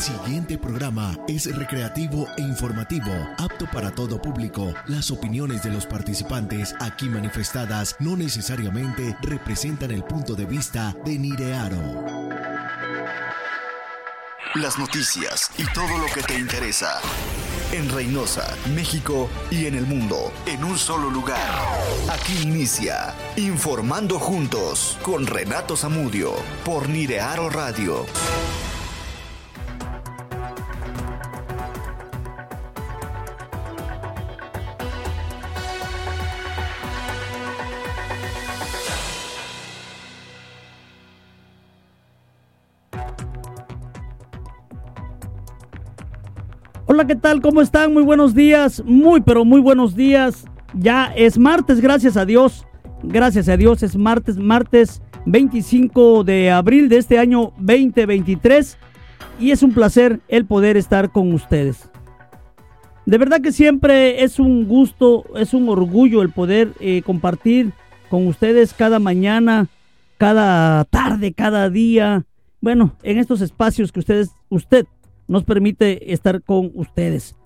siguiente programa es recreativo e informativo, apto para todo público. Las opiniones de los participantes aquí manifestadas no necesariamente representan el punto de vista de Nirearo. Las noticias y todo lo que te interesa. En Reynosa, México y en el mundo, en un solo lugar. Aquí inicia Informando Juntos con Renato Zamudio por Nirearo Radio. Hola, ¿qué tal? ¿Cómo están? Muy buenos días. Muy, pero muy buenos días. Ya es martes, gracias a Dios. Gracias a Dios, es martes, martes 25 de abril de este año 2023. Y es un placer el poder estar con ustedes. De verdad que siempre es un gusto, es un orgullo el poder eh, compartir con ustedes cada mañana, cada tarde, cada día. Bueno, en estos espacios que ustedes, usted nos permite estar con ustedes.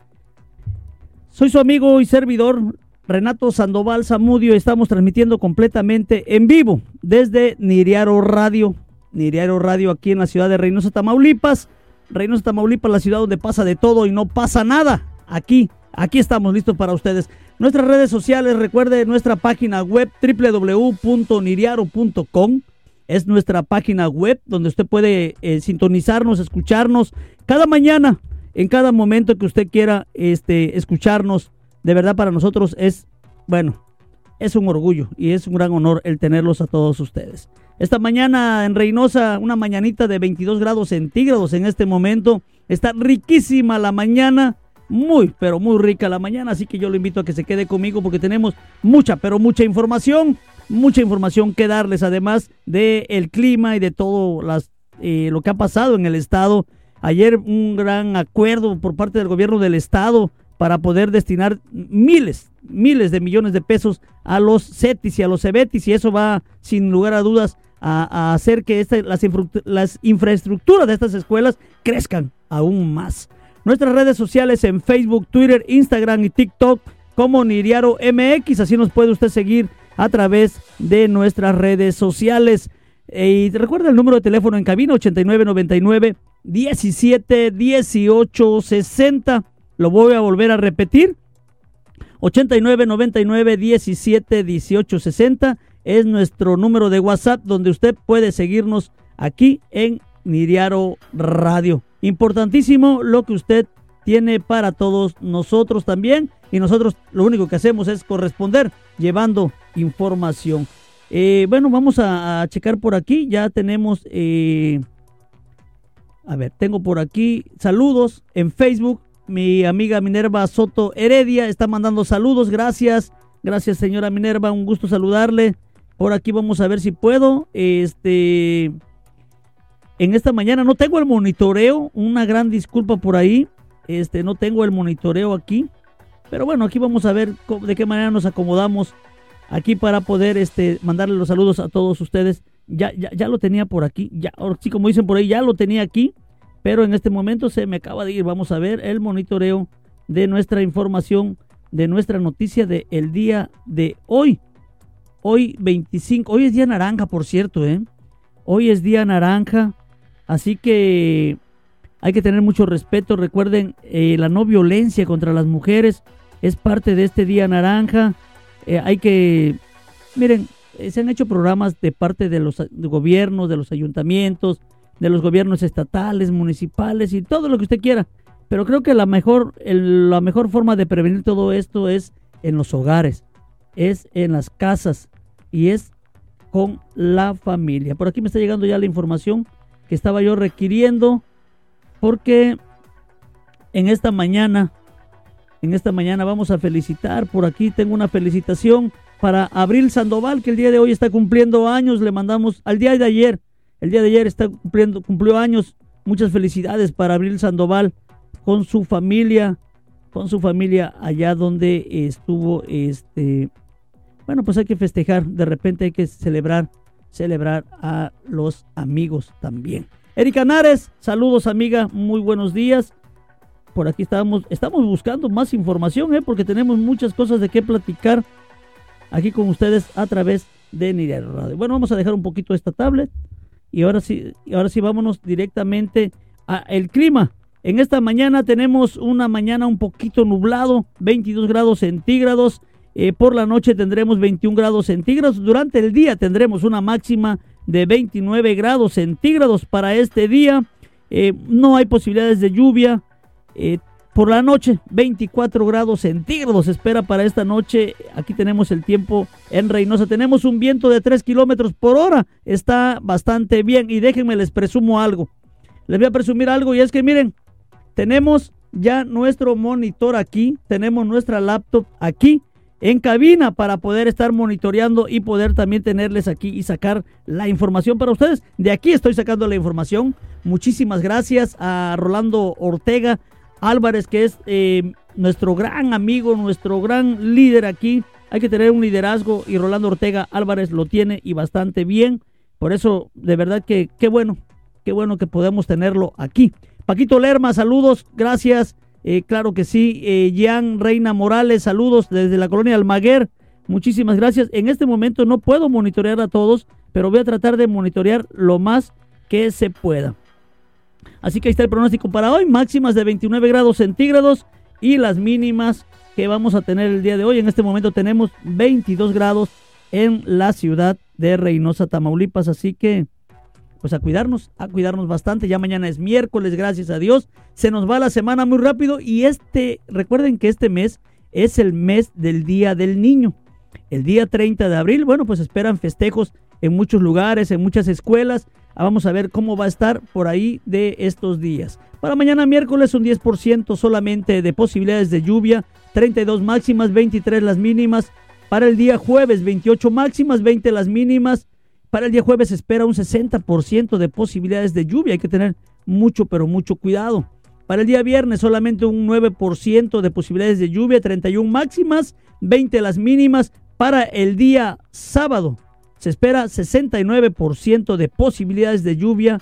Soy su amigo y servidor Renato Sandoval Zamudio. Estamos transmitiendo completamente en vivo desde Niriaro Radio. Niriaro Radio aquí en la ciudad de Reynosa, Tamaulipas. Reynosa, Tamaulipas, la ciudad donde pasa de todo y no pasa nada. Aquí, aquí estamos listos para ustedes. Nuestras redes sociales, recuerde nuestra página web www.niriaro.com es nuestra página web donde usted puede eh, sintonizarnos, escucharnos cada mañana, en cada momento que usted quiera este, escucharnos. De verdad para nosotros es, bueno, es un orgullo y es un gran honor el tenerlos a todos ustedes. Esta mañana en Reynosa, una mañanita de 22 grados centígrados en este momento. Está riquísima la mañana, muy, pero muy rica la mañana, así que yo lo invito a que se quede conmigo porque tenemos mucha, pero mucha información mucha información que darles, además del el clima y de todo eh, lo que ha pasado en el estado. Ayer un gran acuerdo por parte del gobierno del estado para poder destinar miles, miles de millones de pesos a los CETIS y a los CEBETIS y eso va sin lugar a dudas a, hacer que este, las, las infraestructuras de estas escuelas crezcan aún más. Nuestras redes sociales en Facebook, Twitter, Instagram y TikTok como Niriaro MX, así nos puede usted seguir a través de nuestras redes sociales. Y recuerda el número de teléfono en cabina 8999 17 18 60. Lo voy a volver a repetir. 8999 17 18 60 es nuestro número de WhatsApp donde usted puede seguirnos aquí en Niriaro Radio. Importantísimo lo que usted tiene para todos nosotros también y nosotros lo único que hacemos es corresponder llevando información. Eh, bueno, vamos a, checar por aquí. Ya tenemos, eh, a ver, tengo por aquí saludos en Facebook. Mi amiga Minerva Soto Heredia está mandando saludos. Gracias, gracias señora Minerva, un gusto saludarle. Por aquí vamos a ver si puedo. Este, en esta mañana no tengo el monitoreo. Una gran disculpa por ahí. Este, no tengo el monitoreo aquí. Pero bueno, aquí vamos a ver de qué manera nos acomodamos aquí para poder este, mandarle los saludos a todos ustedes. Ya, ya, ya lo tenía por aquí, ya, sí, como dicen por ahí, ya lo tenía aquí, pero en este momento se me acaba de ir. Vamos a ver el monitoreo de nuestra información, de nuestra noticia del el día de hoy. Hoy 25, hoy es día naranja, por cierto, ¿eh? Hoy es día naranja, así que hay que tener mucho respeto. Recuerden, eh, la no violencia contra las mujeres es parte de este día naranja. Eh, hay que, miren, eh, se han hecho programas de parte de los gobiernos, de los ayuntamientos, de los gobiernos estatales, municipales y todo lo que usted quiera. Pero creo que la mejor, la mejor forma de prevenir todo esto es en los hogares, es en las casas y es con la familia. Por aquí me está llegando ya la información que estaba yo requiriendo porque en esta mañana en esta mañana vamos a felicitar. Por aquí tengo una felicitación para Abril Sandoval, que el día de hoy está cumpliendo años. Le mandamos al día de ayer. El día de ayer está cumpliendo, cumplió años. Muchas felicidades para Abril Sandoval con su familia, con su familia allá donde estuvo este. Bueno, pues hay que festejar. De repente hay que celebrar, celebrar a los amigos también. Erika Nares, saludos amiga, muy buenos días. Por aquí estamos, estamos buscando más información, ¿eh? porque tenemos muchas cosas de qué platicar aquí con ustedes a través de Nidia Radio. Bueno, vamos a dejar un poquito esta tablet y ahora sí, ahora sí vámonos directamente a el clima. En esta mañana tenemos una mañana un poquito nublado, 22 grados centígrados. Eh, por la noche tendremos 21 grados centígrados. Durante el día tendremos una máxima de 29 grados centígrados para este día. Eh, no hay posibilidades de lluvia. Eh, por la noche, 24 grados centígrados espera para esta noche. Aquí tenemos el tiempo en Reynosa. Tenemos un viento de 3 kilómetros por hora. Está bastante bien. Y déjenme les presumo algo. Les voy a presumir algo y es que miren, tenemos ya nuestro monitor aquí. Tenemos nuestra laptop aquí en cabina para poder estar monitoreando y poder también tenerles aquí y sacar la información para ustedes. De aquí estoy sacando la información. Muchísimas gracias a Rolando Ortega Álvarez, que es eh, nuestro gran amigo, nuestro gran líder aquí. Hay que tener un liderazgo y Rolando Ortega Álvarez lo tiene y bastante bien. Por eso, de verdad que qué bueno, qué bueno que podemos tenerlo aquí. Paquito Lerma, saludos, gracias. Eh, claro que sí. Eh, Jean Reina Morales, saludos desde la colonia Almaguer. Muchísimas gracias. En este momento no puedo monitorear a todos, pero voy a tratar de monitorear lo más que se pueda. Así que ahí está el pronóstico para hoy. Máximas de 29 grados centígrados y las mínimas que vamos a tener el día de hoy. En este momento tenemos 22 grados en la ciudad de Reynosa, Tamaulipas. Así que pues a cuidarnos, a cuidarnos bastante. Ya mañana es miércoles, gracias a Dios. Se nos va la semana muy rápido y este, recuerden que este mes es el mes del Día del Niño. El día 30 de abril, bueno, pues esperan festejos en muchos lugares, en muchas escuelas. Vamos a ver cómo va a estar por ahí de estos días. Para mañana miércoles un 10% solamente de posibilidades de lluvia, 32 máximas, 23 las mínimas. Para el día jueves 28 máximas, 20 las mínimas. Para el día jueves se espera un 60% de posibilidades de lluvia. Hay que tener mucho, pero mucho cuidado. Para el día viernes solamente un 9% de posibilidades de lluvia, 31 máximas, 20 las mínimas. Para el día sábado se espera 69% de posibilidades de lluvia,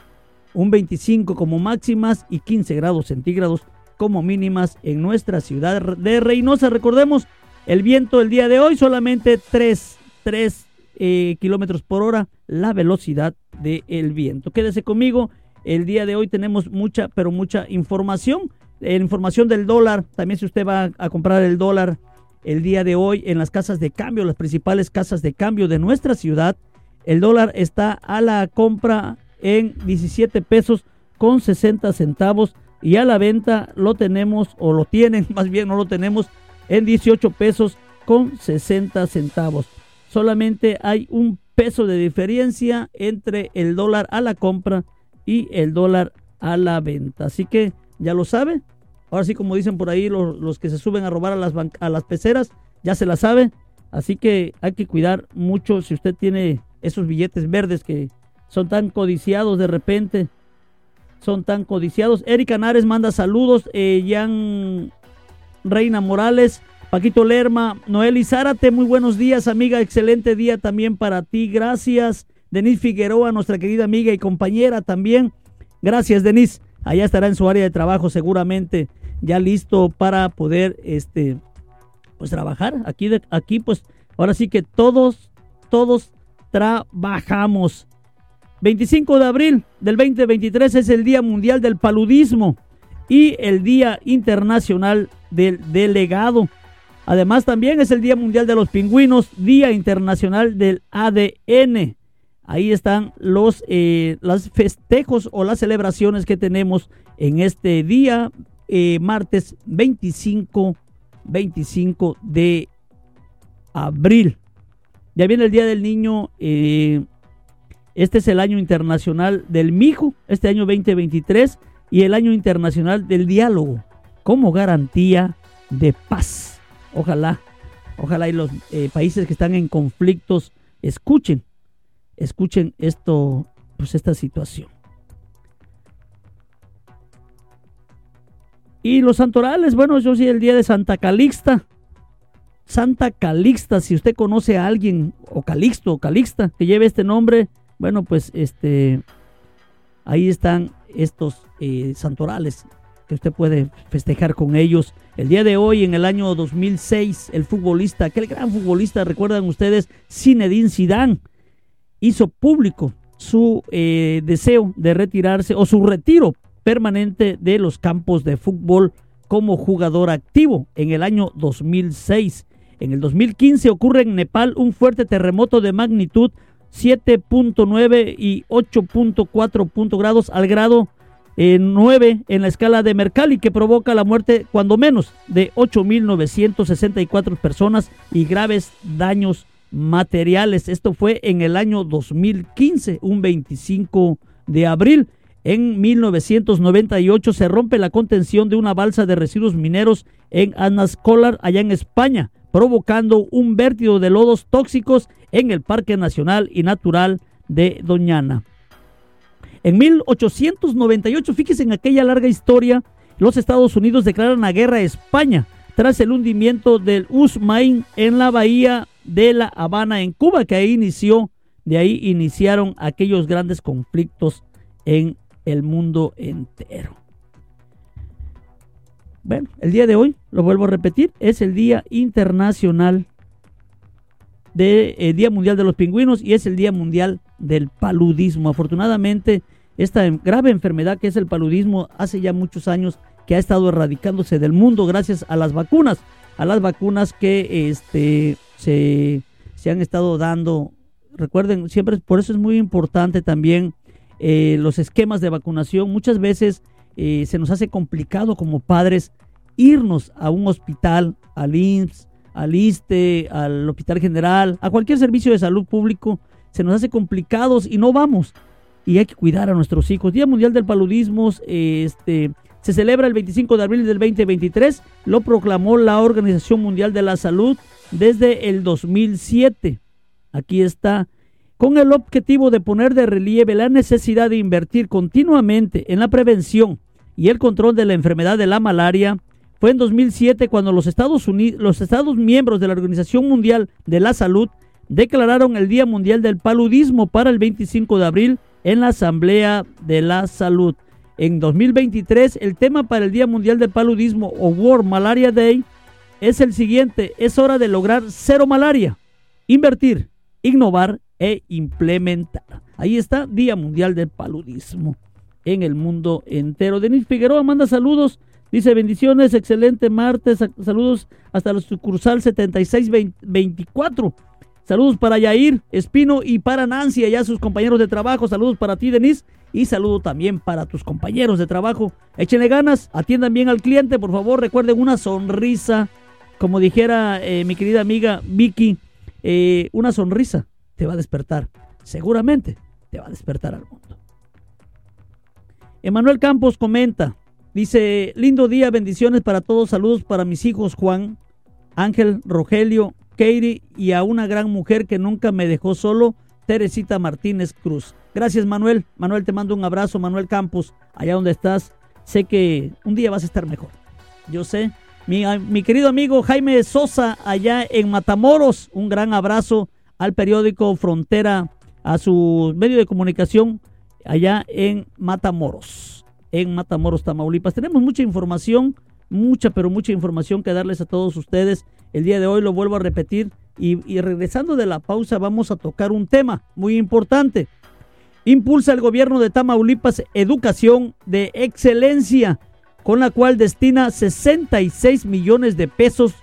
un 25 como máximas y 15 grados centígrados como mínimas en nuestra ciudad de Reynosa. Recordemos, el viento el día de hoy solamente 3, 3 eh, kilómetros por hora la velocidad del viento. Quédese conmigo. El día de hoy tenemos mucha, pero mucha información. Eh, información del dólar. También si usted va a comprar el dólar el día de hoy en las casas de cambio, las principales casas de cambio de nuestra ciudad, el dólar está a la compra en 17 pesos con 60 centavos y a la venta lo tenemos o lo tienen, más bien no lo tenemos en 18 pesos con 60 centavos. Solamente hay un peso de diferencia entre el dólar a la compra y el dólar a la venta. Así que ya lo sabe. Ahora sí, como dicen por ahí los, que se suben a robar a las, a las peceras, ya se la sabe. Así que hay que cuidar mucho si usted tiene esos billetes verdes que son tan codiciados de repente. Son tan codiciados. Erika Nares manda saludos. Eh, Jan Reina Morales Paquito Lerma, Noel Zárate, muy buenos días, amiga. Excelente día también para ti. Gracias. Denise Figueroa, nuestra querida amiga y compañera también. Gracias, Denise. Allá estará en su área de trabajo seguramente, ya listo para poder este pues trabajar. Aquí aquí pues ahora sí que todos todos trabajamos. 25 de abril del 2023 es el Día Mundial del Paludismo y el Día Internacional del Delegado. Además, también es el Día Mundial de los Pingüinos, Día Internacional del ADN. Ahí están los, eh, festejos o las celebraciones que tenemos en este día, eh, martes 25, 25 de abril. Ya viene el Día del Niño. Eh, este es el año internacional del mijo, este año 2023, y el año internacional del diálogo como garantía de paz. Ojalá, ojalá y los eh, países que están en conflictos escuchen, escuchen esto, pues esta situación. Y los santorales, bueno, yo sí el día de Santa Calixta. Santa Calixta, si usted conoce a alguien, o Calixto, o Calixta, que lleve este nombre, bueno, pues este, ahí están estos eh, santorales que usted puede festejar con ellos. El día de hoy, en el año 2006, el futbolista, aquel gran futbolista, recuerdan ustedes, Zinedine Zidane, hizo público su eh, deseo de retirarse o su retiro permanente de los campos de fútbol como jugador activo en el año 2006. En el 2015 ocurre en Nepal un fuerte terremoto de magnitud 7.9 y 8.4 grados al grado 9 eh, en la escala de Mercalli que provoca la muerte cuando menos de 8.964 personas y graves daños materiales. Esto fue en el año 2015, un 25 de abril. En 1998 se rompe la contención de una balsa de residuos mineros en Anascolar, allá en España, provocando un vértigo de lodos tóxicos en el Parque Nacional y Natural de Doñana. En 1898, fíjense en aquella larga historia, los Estados Unidos declaran la guerra a España tras el hundimiento del Usmain en la bahía de La Habana en Cuba, que ahí inició, de ahí iniciaron aquellos grandes conflictos en el mundo entero. Bueno, el día de hoy, lo vuelvo a repetir, es el Día Internacional de eh, Día Mundial de los Pingüinos y es el Día Mundial del Paludismo. Afortunadamente, esta grave enfermedad que es el paludismo hace ya muchos años que ha estado erradicándose del mundo gracias a las vacunas, a las vacunas que este, se, se han estado dando. Recuerden, siempre por eso es muy importante también eh, los esquemas de vacunación. Muchas veces eh, se nos hace complicado como padres irnos a un hospital, al IMSS, al ISTE, al Hospital General, a cualquier servicio de salud público, se nos hace complicados y no vamos. Y hay que cuidar a nuestros hijos. Día Mundial del Paludismo este, se celebra el 25 de abril del 2023. Lo proclamó la Organización Mundial de la Salud desde el 2007. Aquí está. Con el objetivo de poner de relieve la necesidad de invertir continuamente en la prevención y el control de la enfermedad de la malaria, fue en 2007 cuando los Estados Unidos, los Estados miembros de la Organización Mundial de la Salud declararon el Día Mundial del Paludismo para el 25 de abril en la Asamblea de la Salud. En 2023, el tema para el Día Mundial del Paludismo o World Malaria Day es el siguiente, es hora de lograr cero malaria, invertir, innovar e implementar. Ahí está, Día Mundial del Paludismo en el mundo entero. Denis Figueroa manda saludos Dice, bendiciones, excelente martes, saludos hasta la sucursal 7624. Saludos para Yair, Espino y para Nancy, allá sus compañeros de trabajo. Saludos para ti, Denise. Y saludo también para tus compañeros de trabajo. Échenle ganas, atiendan bien al cliente, por favor. Recuerden una sonrisa. Como dijera eh, mi querida amiga Vicky, eh, una sonrisa te va a despertar. Seguramente te va a despertar al mundo. Emanuel Campos comenta, Dice, lindo día, bendiciones para todos, saludos para mis hijos Juan, Ángel, Rogelio, Katie y a una gran mujer que nunca me dejó solo, Teresita Martínez Cruz. Gracias Manuel, Manuel te mando un abrazo, Manuel Campos, allá donde estás. Sé que un día vas a estar mejor. Yo sé. Mi, mi querido amigo Jaime Sosa, allá en Matamoros, un gran abrazo al periódico Frontera, a su medio de comunicación allá en Matamoros en Matamoros, Tamaulipas. Tenemos mucha información, mucha, pero mucha información que darles a todos ustedes. El día de hoy lo vuelvo a repetir y, regresando de la pausa vamos a tocar un tema muy importante. Impulsa el gobierno de Tamaulipas educación de excelencia, con la cual destina 66 millones de pesos.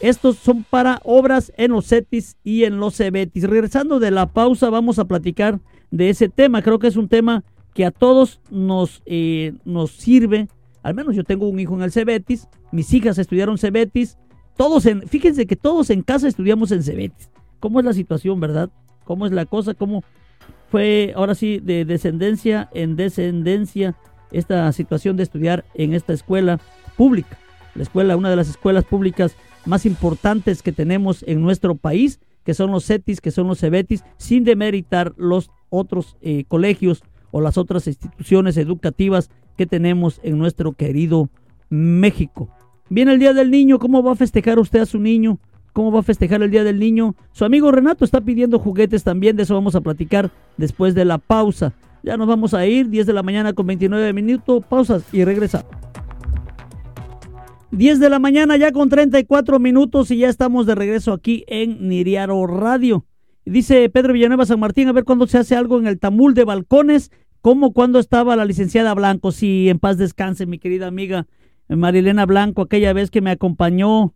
Estos son para obras en los CETIS y en los CEBETIS. Regresando de la pausa vamos a platicar de ese tema. Creo que es un tema que a todos nos, eh, nos sirve. Al menos yo tengo un hijo en el Cebetis, mis hijas estudiaron Cebetis, todos en, fíjense que todos en casa estudiamos en Cebetis. ¿Cómo es la situación, verdad? ¿Cómo es la cosa? ¿Cómo fue ahora sí de descendencia en descendencia esta situación de estudiar en esta escuela pública? La escuela, una de las escuelas públicas más importantes que tenemos en nuestro país, que son los CETIS, que son los CEBETIS, sin demeritar los otros eh, colegios o las otras instituciones educativas que tenemos en nuestro querido México. Viene el Día del Niño, ¿cómo va a festejar usted a su niño? ¿Cómo va a festejar el Día del Niño? Su amigo Renato está pidiendo juguetes también, de eso vamos a platicar después de la pausa. Ya nos vamos a ir, 10 de la mañana con 29 minutos, pausas y regresamos. 10 de la mañana ya con 34 minutos y ya estamos de regreso aquí en Niriaro Radio. Dice Pedro Villanueva San Martín, a ver cuándo se hace algo en el Tamul de Balcones, como cuando estaba la licenciada Blanco. Sí, en paz descanse, mi querida amiga Marilena Blanco, aquella vez que me acompañó,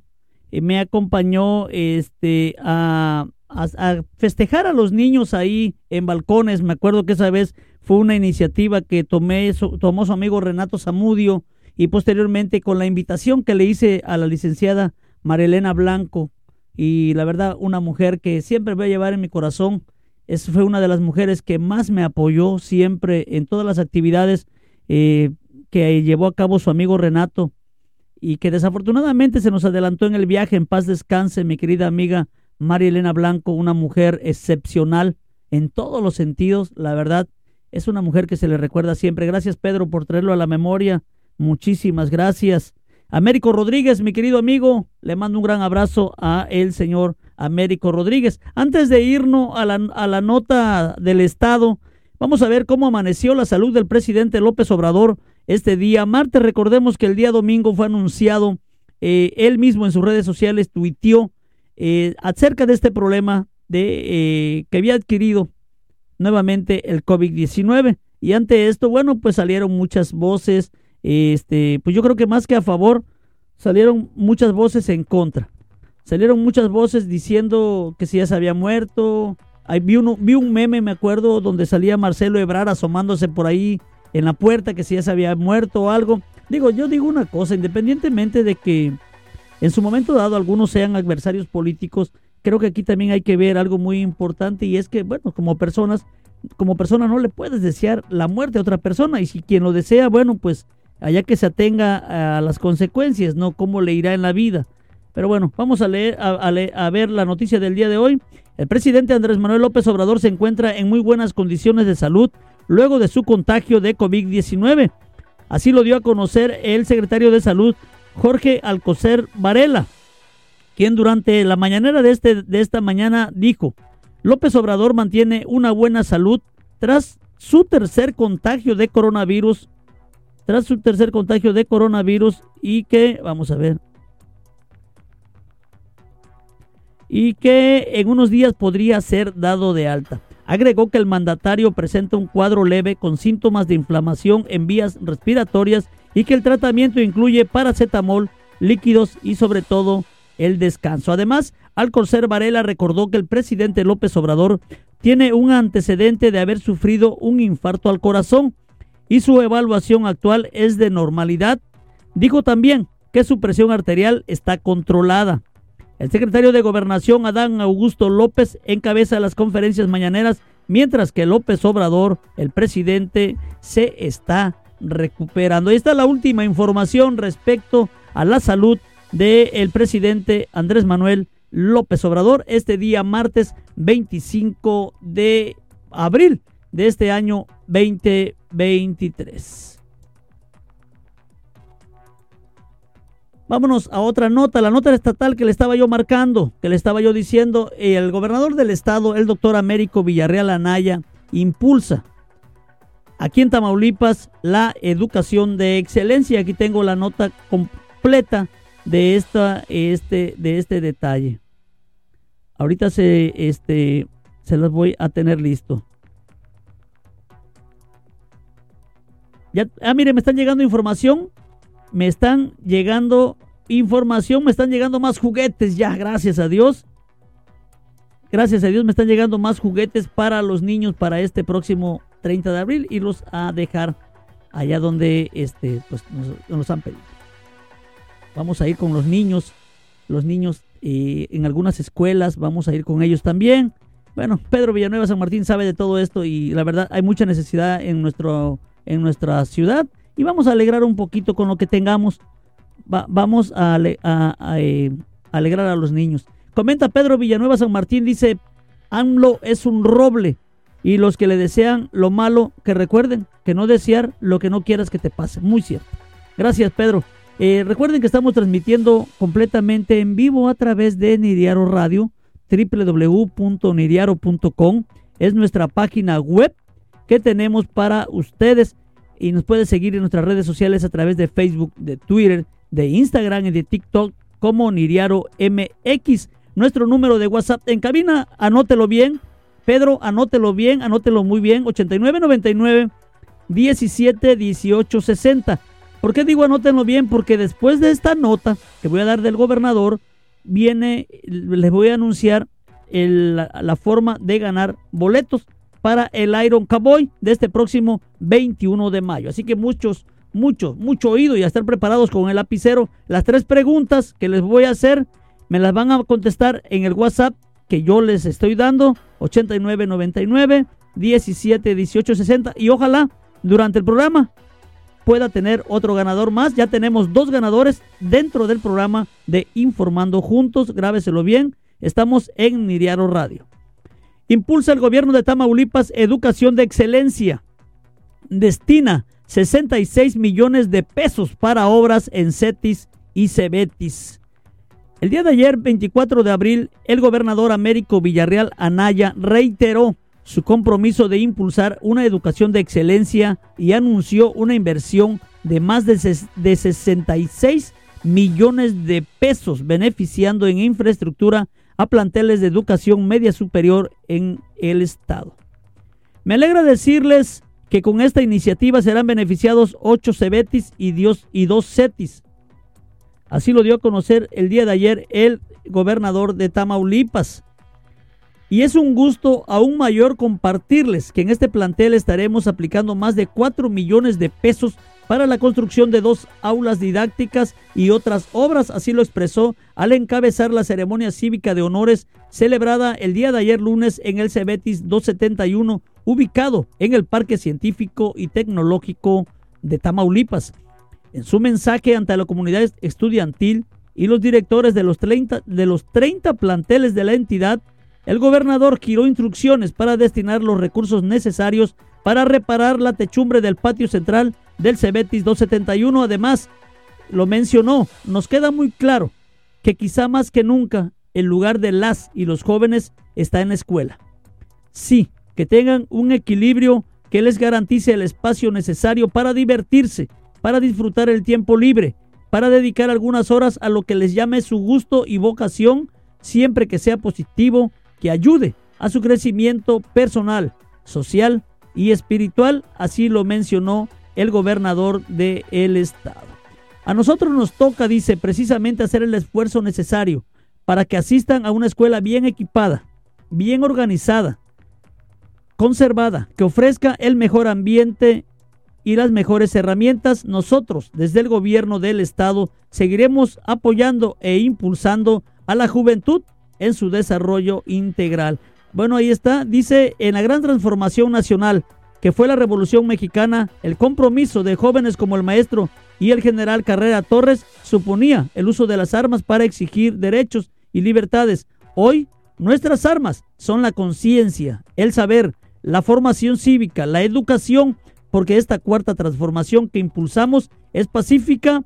eh, me acompañó este, a, a, festejar a los niños ahí en Balcones. Me acuerdo que esa vez fue una iniciativa que tomé, tomó su amigo Renato Zamudio y posteriormente con la invitación que le hice a la licenciada Marilena Blanco y la verdad una mujer que siempre voy a llevar en mi corazón es, fue una de las mujeres que más me apoyó siempre en todas las actividades eh, que llevó a cabo su amigo Renato y que desafortunadamente se nos adelantó en el viaje. En paz descanse mi querida amiga María Elena Blanco una mujer excepcional en todos los sentidos. La verdad es una mujer que se le recuerda siempre. Gracias Pedro por traerlo a la memoria. Muchísimas gracias. Américo Rodríguez, mi querido amigo, le mando un gran abrazo a el señor Américo Rodríguez. Antes de irnos a la, a la nota del Estado, vamos a ver cómo amaneció la salud del presidente López Obrador este día. Martes, recordemos que el día domingo fue anunciado, eh, él mismo en sus redes sociales tuiteó eh, acerca de este problema de eh, que había adquirido nuevamente el COVID-19. Y ante esto, bueno, pues salieron muchas voces, este, pues yo creo que más que a favor, salieron muchas voces en contra. Salieron muchas voces diciendo que si ya se había muerto. Ahí vi, uno, vi un meme, me acuerdo, donde salía Marcelo Ebrar asomándose por ahí en la puerta, que si ya se había muerto o algo. Digo, yo digo una cosa, independientemente de que en su momento dado algunos sean adversarios políticos, creo que aquí también hay que ver algo muy importante y es que, bueno, como personas, como persona no le puedes desear la muerte a otra persona y si quien lo desea, bueno, pues allá que se atenga a las consecuencias, no cómo le irá en la vida. Pero bueno, vamos a leer, a, ver la noticia del día de hoy. El presidente Andrés Manuel López Obrador se encuentra en muy buenas condiciones de salud luego de su contagio de COVID-19. Así lo dio a conocer el secretario de Salud, Jorge Alcocer Varela, quien durante la mañanera de, este, de esta mañana dijo, López Obrador mantiene una buena salud tras su tercer contagio de coronavirus tras su tercer contagio de coronavirus y que, vamos a ver, y que en unos días podría ser dado de alta. Agregó que el mandatario presenta un cuadro leve con síntomas de inflamación en vías respiratorias y que el tratamiento incluye paracetamol, líquidos y sobre todo el descanso. Además, Alcorcer Varela recordó que el presidente López Obrador tiene un antecedente de haber sufrido un infarto al corazón y su evaluación actual es de normalidad. Dijo también que su presión arterial está controlada. El secretario de Gobernación, Adán Augusto López, encabeza las conferencias mañaneras, mientras que López Obrador, el presidente, se está recuperando. Ahí está la última información respecto a la salud del presidente Andrés Manuel López Obrador este día martes 25 de abril de este año 2023. Vámonos a otra nota, la nota estatal que le estaba yo marcando, que le estaba yo diciendo, el gobernador del estado, el doctor Américo Villarreal Anaya, impulsa aquí en Tamaulipas la educación de excelencia. Aquí tengo la nota completa de esta, este, de este detalle. Ahorita se, este, se las voy a tener listo. Ya, ah, mire, me están llegando información. Me están llegando información, me están llegando más juguetes ya, gracias a Dios. Gracias a Dios me están llegando más juguetes para los niños para este próximo 30 de abril y los a dejar allá donde este, pues, nos, han pedido. Vamos a ir con los niños, los niños eh, en algunas escuelas, vamos a ir con ellos también. Bueno, Pedro Villanueva San Martín sabe de todo esto y la verdad hay mucha necesidad en nuestro en nuestra ciudad y vamos a alegrar un poquito con lo que tengamos. vamos a, eh, alegrar a los niños. Comenta Pedro Villanueva San Martín, dice, AMLO es un roble y los que le desean lo malo, que recuerden que no desear lo que no quieras que te pase. Muy cierto. Gracias Pedro. Eh, recuerden que estamos transmitiendo completamente en vivo a través de Nidiaro Radio, www.nidiaro.com. Es nuestra página web que tenemos para ustedes. Y nos puede seguir en nuestras redes sociales a través de Facebook, de Twitter, de Instagram y de TikTok como Niriaro MX. Nuestro número de WhatsApp en cabina, anótelo bien. Pedro, anótelo bien, anótelo muy bien. 8999 17 18 60. ¿Por qué digo anótenlo bien? Porque después de esta nota que voy a dar del gobernador, viene, les voy a anunciar la, forma de ganar boletos para el Iron Cowboy de este próximo 21 de mayo. Así que muchos, mucho, mucho oído y a estar preparados con el lapicero. Las tres preguntas que les voy a hacer me las van a contestar en el WhatsApp que yo les estoy dando, 8999 17 18 60 y ojalá durante el programa pueda tener otro ganador más. Ya tenemos dos ganadores dentro del programa de Informando Juntos. Grábeselo bien. Estamos en Niriaro Radio. Impulsa el gobierno de Tamaulipas educación de excelencia. Destina 66 millones de pesos para obras en CETIS y CEBETIS. El día de ayer, 24 de abril, el gobernador Américo Villarreal Anaya reiteró su compromiso de impulsar una educación de excelencia y anunció una inversión de más de, 66 millones de pesos beneficiando en infraestructura a planteles de educación media superior en el estado. Me alegra decirles que con esta iniciativa serán beneficiados ocho CEBETIS y, Dios, y CETIS. Así lo dio a conocer el día de ayer el gobernador de Tamaulipas. Y es un gusto aún mayor compartirles que en este plantel estaremos aplicando más de 4 millones de pesos para la construcción de dos aulas didácticas y otras obras, así lo expresó al encabezar la ceremonia cívica de honores celebrada el día de ayer lunes en el Cebetis 271, ubicado en el Parque Científico y Tecnológico de Tamaulipas. En su mensaje ante la comunidad estudiantil y los directores de los 30, de los 30 planteles de la entidad, el gobernador giró instrucciones para destinar los recursos necesarios para reparar la techumbre del patio central del Cebetis 271. Además, lo mencionó, nos queda muy claro que quizá más que nunca el lugar de las y los jóvenes está en la escuela. Sí, que tengan un equilibrio que les garantice el espacio necesario para divertirse, para disfrutar el tiempo libre, para dedicar algunas horas a lo que les llame su gusto y vocación, siempre que sea positivo que ayude a su crecimiento personal, social y espiritual, así lo mencionó el gobernador del el estado. A nosotros nos toca, dice, precisamente hacer el esfuerzo necesario para que asistan a una escuela bien equipada, bien organizada, conservada, que ofrezca el mejor ambiente y las mejores herramientas. Nosotros, desde el gobierno del estado, seguiremos apoyando e impulsando a la juventud en su desarrollo integral. Bueno, ahí está, dice, en la gran transformación nacional que fue la Revolución Mexicana, el compromiso de jóvenes como el maestro y el general Carrera Torres suponía el uso de las armas para exigir derechos y libertades. Hoy, nuestras armas son la conciencia, el saber, la formación cívica, la educación, porque esta cuarta transformación que impulsamos es pacífica,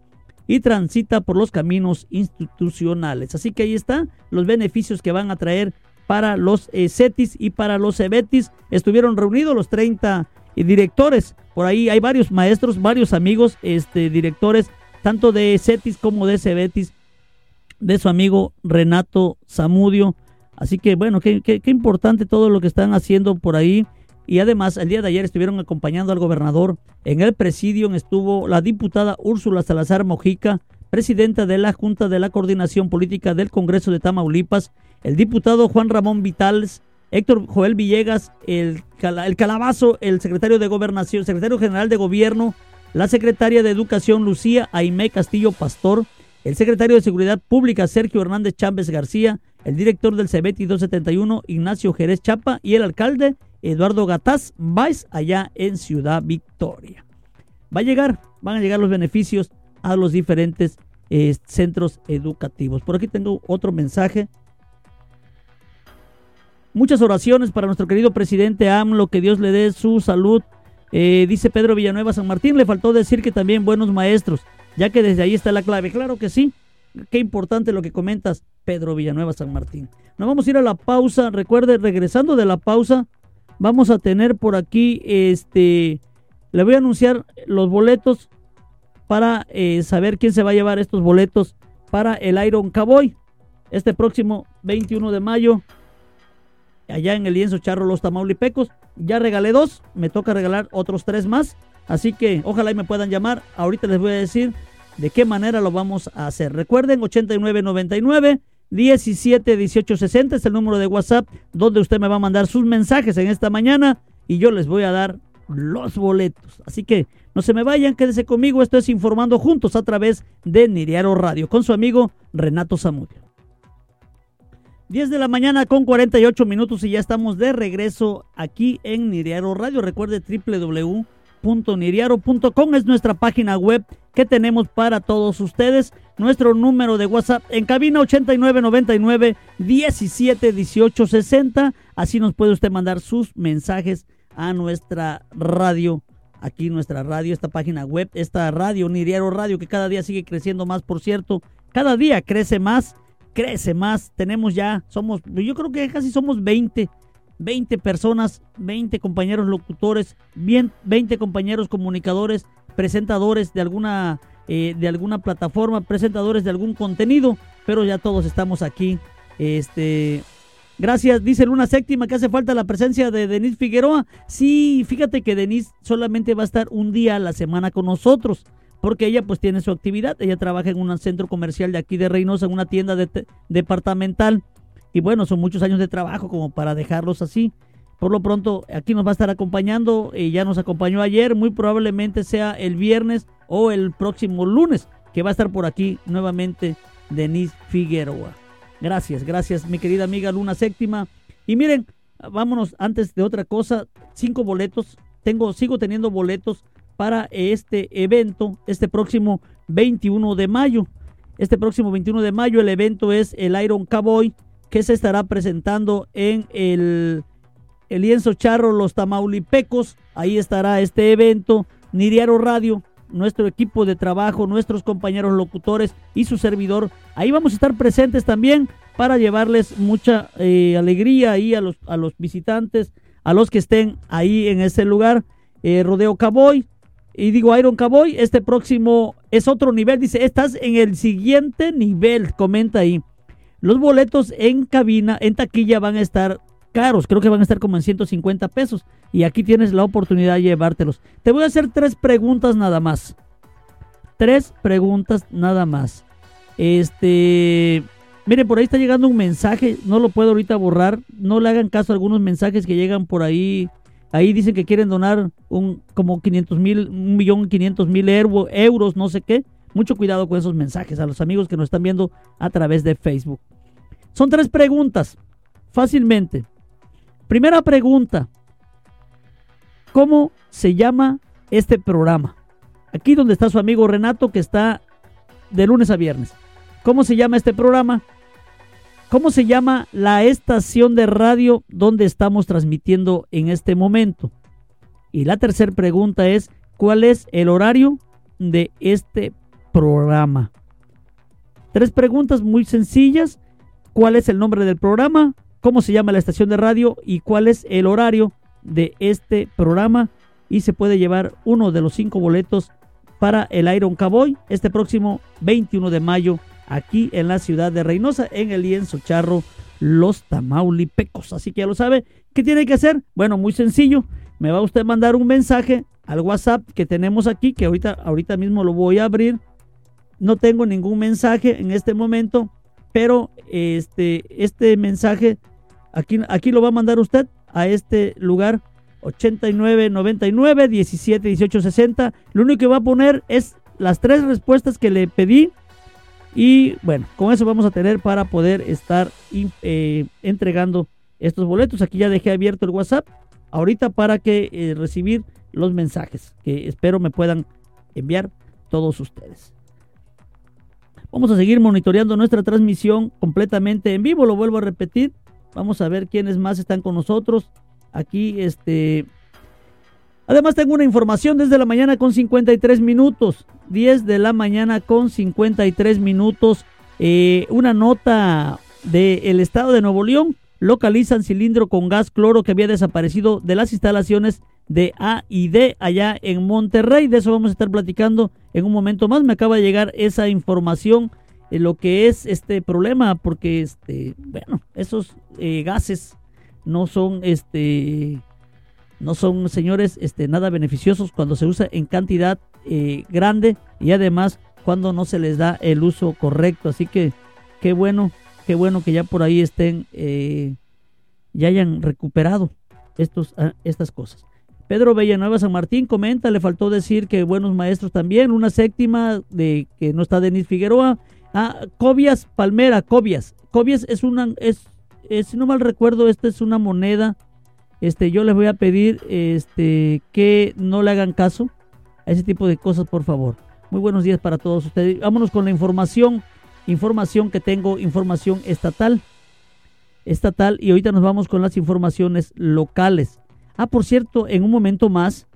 y transita por los caminos institucionales. Así que ahí están los beneficios que van a traer para los eh, CETIS y para los CEBETIS. Estuvieron reunidos los 30 eh, directores. Por ahí hay varios maestros, varios amigos, este, directores, tanto de CETIS como de CEBETIS, de su amigo Renato Zamudio. Así que bueno, qué, qué importante todo lo que están haciendo por ahí. Y además, el día de ayer estuvieron acompañando al gobernador. En el presidio estuvo la diputada Úrsula Salazar Mojica, presidenta de la Junta de la Coordinación Política del Congreso de Tamaulipas, el diputado Juan Ramón Vitales, Héctor Joel Villegas, el, el Calabazo, el secretario de Gobernación, secretario general de Gobierno, la secretaria de Educación Lucía Aimé Castillo Pastor, el secretario de Seguridad Pública Sergio Hernández Chávez García, el director del CEBETI 271 Ignacio Jerez Chapa y el alcalde Eduardo Gataz vais allá en Ciudad Victoria. Va a llegar, van a llegar los beneficios a los diferentes eh, centros educativos. Por aquí tengo otro mensaje. Muchas oraciones para nuestro querido presidente AMLO, que Dios le dé su salud. Eh, dice Pedro Villanueva San Martín, le faltó decir que también buenos maestros, ya que desde ahí está la clave. Claro que sí. Qué importante lo que comentas, Pedro Villanueva San Martín. Nos vamos a ir a la pausa. Recuerde, regresando de la pausa, vamos a tener por aquí, este, le voy a anunciar los boletos para eh, saber quién se va a llevar estos boletos para el Iron Cowboy este próximo 21 de mayo allá en el lienzo charro Los Tamaulipecos. Ya regalé dos, me toca regalar otros tres más. Así que ojalá y me puedan llamar. Ahorita les voy a decir de qué manera lo vamos a hacer. Recuerden, 8999 17 18 60 es el número de WhatsApp donde usted me va a mandar sus mensajes en esta mañana y yo les voy a dar los boletos. Así que no se me vayan, quédese conmigo. Esto es Informando Juntos a través de Niriaro Radio con su amigo Renato Zamudio. 10 de la mañana con 48 minutos y ya estamos de regreso aquí en Niriaro Radio. Recuerde www.niriaro.com es nuestra página web que tenemos para todos ustedes. Nuestro número de WhatsApp en cabina 8999 17 18 60. Así nos puede usted mandar sus mensajes a nuestra radio. Aquí nuestra radio, esta página web, esta radio, Niriaro Radio, que cada día sigue creciendo más, por cierto. Cada día crece más crece más. Tenemos ya, somos, yo creo que casi somos 20, 20 personas, 20 compañeros locutores, bien, 20 compañeros comunicadores, presentadores de alguna, eh, de alguna plataforma, presentadores de algún contenido, pero ya todos estamos aquí. Este, Gracias, dice Luna Séptima que hace falta la presencia de Denise Figueroa. Sí, fíjate que Denise solamente va a estar un día a la semana con nosotros porque ella pues tiene su actividad, ella trabaja en un centro comercial de aquí de Reynosa, en una tienda departamental y bueno, son muchos años de trabajo como para dejarlos así. Por lo pronto aquí nos va a estar acompañando, y ya nos acompañó ayer, muy probablemente sea el viernes o el próximo lunes que va a estar por aquí nuevamente Denise Figueroa. Gracias, gracias mi querida amiga Luna Séptima. Y miren, vámonos antes de otra cosa, cinco boletos, tengo, sigo teniendo boletos para este evento este próximo 21 de mayo. Este próximo 21 de mayo el evento es el Iron Cowboy que se estará presentando en el, el lienzo charro Los Tamaulipecos. Ahí estará este evento. Niriaro Radio, nuestro equipo de trabajo, nuestros compañeros locutores y su servidor. Ahí vamos a estar presentes también para llevarles mucha eh, alegría ahí a los, a los visitantes, a los que estén ahí en ese lugar. Eh, Rodeo Cowboy, y digo, Iron Cowboy, este próximo es otro nivel. Dice, estás en el siguiente nivel, comenta ahí. Los boletos en cabina, en taquilla, van a estar caros. Creo que van a estar como en 150 pesos. Y aquí tienes la oportunidad de llevártelos. Te voy a hacer tres preguntas nada más. Tres preguntas nada más. Este. Miren, por ahí está llegando un mensaje. No lo puedo ahorita borrar. No le hagan caso a algunos mensajes que llegan por ahí Ahí dicen que quieren donar un como 500 mil, un millón 500 mil euros, no sé qué. Mucho cuidado con esos mensajes a los amigos que nos están viendo a través de Facebook. Son tres preguntas, fácilmente. Primera pregunta, ¿cómo se llama este programa? Aquí donde está su amigo Renato que está de lunes a viernes. ¿Cómo se llama este programa? ¿Cómo se llama la estación de radio donde estamos transmitiendo en este momento? Y la tercera pregunta es, ¿cuál es el horario de este programa? Tres preguntas muy sencillas. ¿Cuál es el nombre del programa? ¿Cómo se llama la estación de radio? ¿Y cuál es el horario de este programa? Y se puede llevar uno de los cinco boletos para el Iron Cowboy este próximo 21 de mayo aquí en la ciudad de Reynosa, en el lienzo charro Los Tamaulipecos. Así que ya lo sabe, ¿qué tiene que hacer? Bueno, muy sencillo, me va usted a mandar un mensaje al WhatsApp que tenemos aquí, que ahorita, ahorita mismo lo voy a abrir. No tengo ningún mensaje en este momento, pero este, este mensaje aquí, aquí lo va a mandar usted a este lugar 8999 17 18 60. Lo único que va a poner es las tres respuestas que le pedí y bueno, con eso vamos a tener para poder estar eh, entregando estos boletos. Aquí ya dejé abierto el WhatsApp ahorita para que eh, recibir los mensajes que espero me puedan enviar todos ustedes. Vamos a seguir monitoreando nuestra transmisión completamente en vivo, lo vuelvo a repetir. Vamos a ver quiénes más están con nosotros. Aquí este Además tengo una información desde la mañana con 53 minutos. 10 de la mañana con 53 minutos. Eh, una nota del estado de Nuevo León. localizan cilindro con gas cloro que había desaparecido de las instalaciones de A y D allá en Monterrey. De eso vamos a estar platicando en un momento más. Me acaba de llegar esa información de lo que es este problema, porque este, bueno, esos eh, gases no son este no son señores este nada beneficiosos cuando se usa en cantidad eh, grande y además cuando no se les da el uso correcto. Así que qué bueno qué bueno que ya por ahí estén eh, ya hayan recuperado estos ah, estas cosas. Pedro Villanueva San Martín comenta le faltó decir que buenos maestros también. Una séptima de que no está Denis Figueroa. Ah, Cobias Palmera Cobias. Cobias es una es eh, si no mal recuerdo, esta es una moneda. Este, yo les voy a pedir este, que no le hagan caso a ese tipo de cosas, por favor. Muy buenos días para todos ustedes. Vámonos con la información, información que tengo, información estatal. Estatal y ahorita nos vamos con las informaciones locales. Ah, por cierto, en un momento más,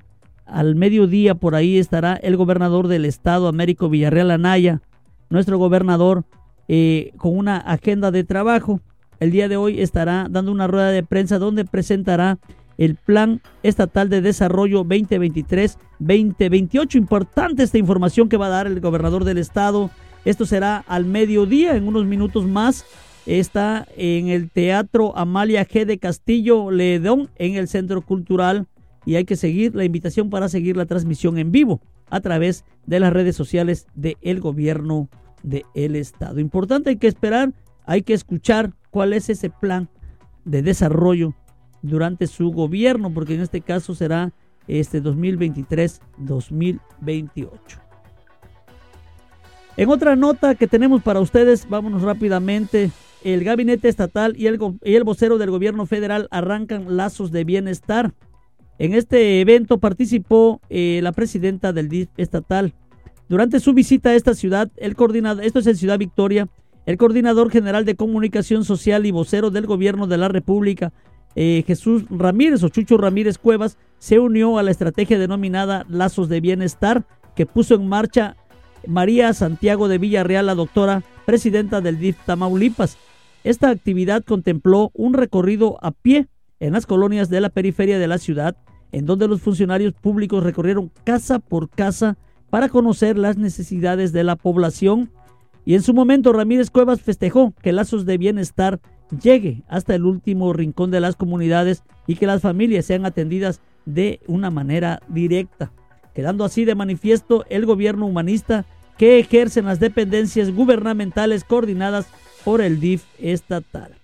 al mediodía por ahí estará el gobernador del estado, Américo Villarreal Anaya, nuestro gobernador, eh, con una agenda de trabajo el día de hoy estará dando una rueda de prensa donde presentará el Plan Estatal de Desarrollo 2023-2028. Importante esta información que va a dar el gobernador del estado. Esto será al mediodía, en unos minutos más. Está en el Teatro Amalia G de Castillo Ledón, en el Centro Cultural. Y hay que seguir la invitación para seguir la transmisión en vivo a través de las redes sociales del gobierno del estado. Importante, hay que esperar, hay que escuchar cuál es ese plan de desarrollo durante su gobierno, porque en este caso será este 2023-2028. En otra nota que tenemos para ustedes, vámonos rápidamente. El gabinete estatal y el, y el vocero del gobierno federal arrancan lazos de bienestar. En este evento participó eh, la presidenta del DIF estatal. Durante su visita a esta ciudad, el coordinador, esto es en Ciudad Victoria, el coordinador general de comunicación social y vocero del gobierno de la República, eh, Jesús Ramírez o Chucho Ramírez Cuevas, se unió a la estrategia denominada Lazos de Bienestar que puso en marcha María Santiago de Villarreal, la doctora presidenta del DIF Tamaulipas. Esta actividad contempló un recorrido a pie en las colonias de la periferia de la ciudad, en donde los funcionarios públicos recorrieron casa por casa para conocer las necesidades de la población y en su momento Ramírez Cuevas festejó que Lazos de Bienestar llegue hasta el último rincón de las comunidades y que las familias sean atendidas de una manera directa, quedando así de manifiesto el gobierno humanista que ejercen las dependencias gubernamentales coordinadas por el DIF estatal.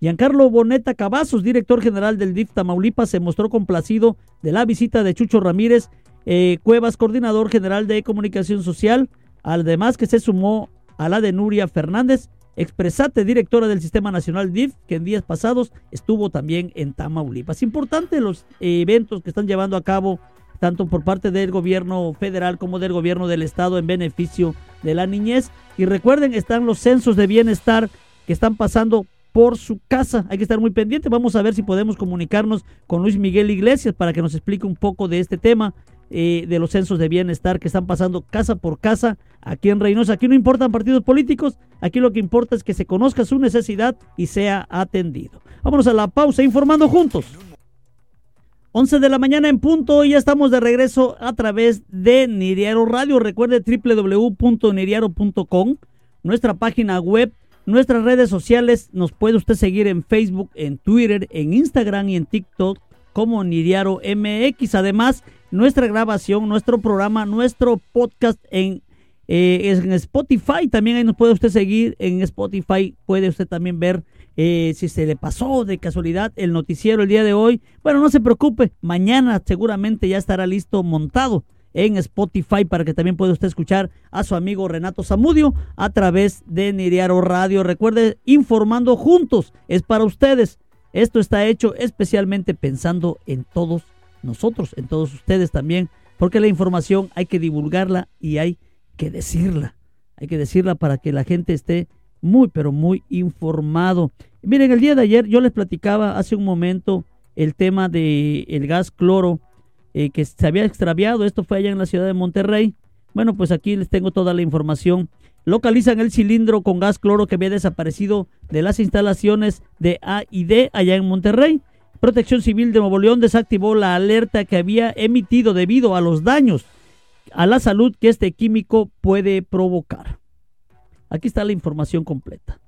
Giancarlo Boneta Cavazos, director general del DIF Tamaulipas, se mostró complacido de la visita de Chucho Ramírez eh, Cuevas, coordinador general de comunicación social, además que se sumó a la de Nuria Fernández, expresate directora del Sistema Nacional DIF, que en días pasados estuvo también en Tamaulipas. Importante los eventos que están llevando a cabo tanto por parte del gobierno federal como del gobierno del estado en beneficio de la niñez. Y recuerden, están los censos de bienestar que están pasando por su casa. Hay que estar muy pendiente. Vamos a ver si podemos comunicarnos con Luis Miguel Iglesias para que nos explique un poco de este tema. Eh, de los censos de bienestar que están pasando casa por casa aquí en Reynosa. Aquí no importan partidos políticos, aquí lo que importa es que se conozca su necesidad y sea atendido. Vámonos a la pausa informando juntos. 11 de la mañana en punto y ya estamos de regreso a través de Niriaro Radio. Recuerde www.niriaro.com, nuestra página web, nuestras redes sociales. Nos puede usted seguir en Facebook, en Twitter, en Instagram y en TikTok como Niriaro MX. Además, nuestra grabación, nuestro programa, nuestro podcast en, eh, en Spotify. También ahí nos puede usted seguir en Spotify. Puede usted también ver eh, si se le pasó de casualidad el noticiero el día de hoy. Bueno, no se preocupe. Mañana seguramente ya estará listo montado en Spotify para que también pueda usted escuchar a su amigo Renato Zamudio a través de Niriaro Radio. Recuerde, informando juntos es para ustedes. Esto está hecho especialmente pensando en todos nosotros, en todos ustedes también, porque la información hay que divulgarla y hay que decirla. Hay que decirla para que la gente esté muy, pero muy informado. Miren, el día de ayer yo les platicaba hace un momento el tema del el gas cloro eh, que se había extraviado. Esto fue allá en la ciudad de Monterrey. Bueno, pues aquí les tengo toda la información. localizan el cilindro con gas cloro que había desaparecido de las instalaciones de A y D allá en Monterrey. Protección Civil de Nuevo León desactivó la alerta que había emitido debido a los daños a la salud que este químico puede provocar. Aquí está la información completa.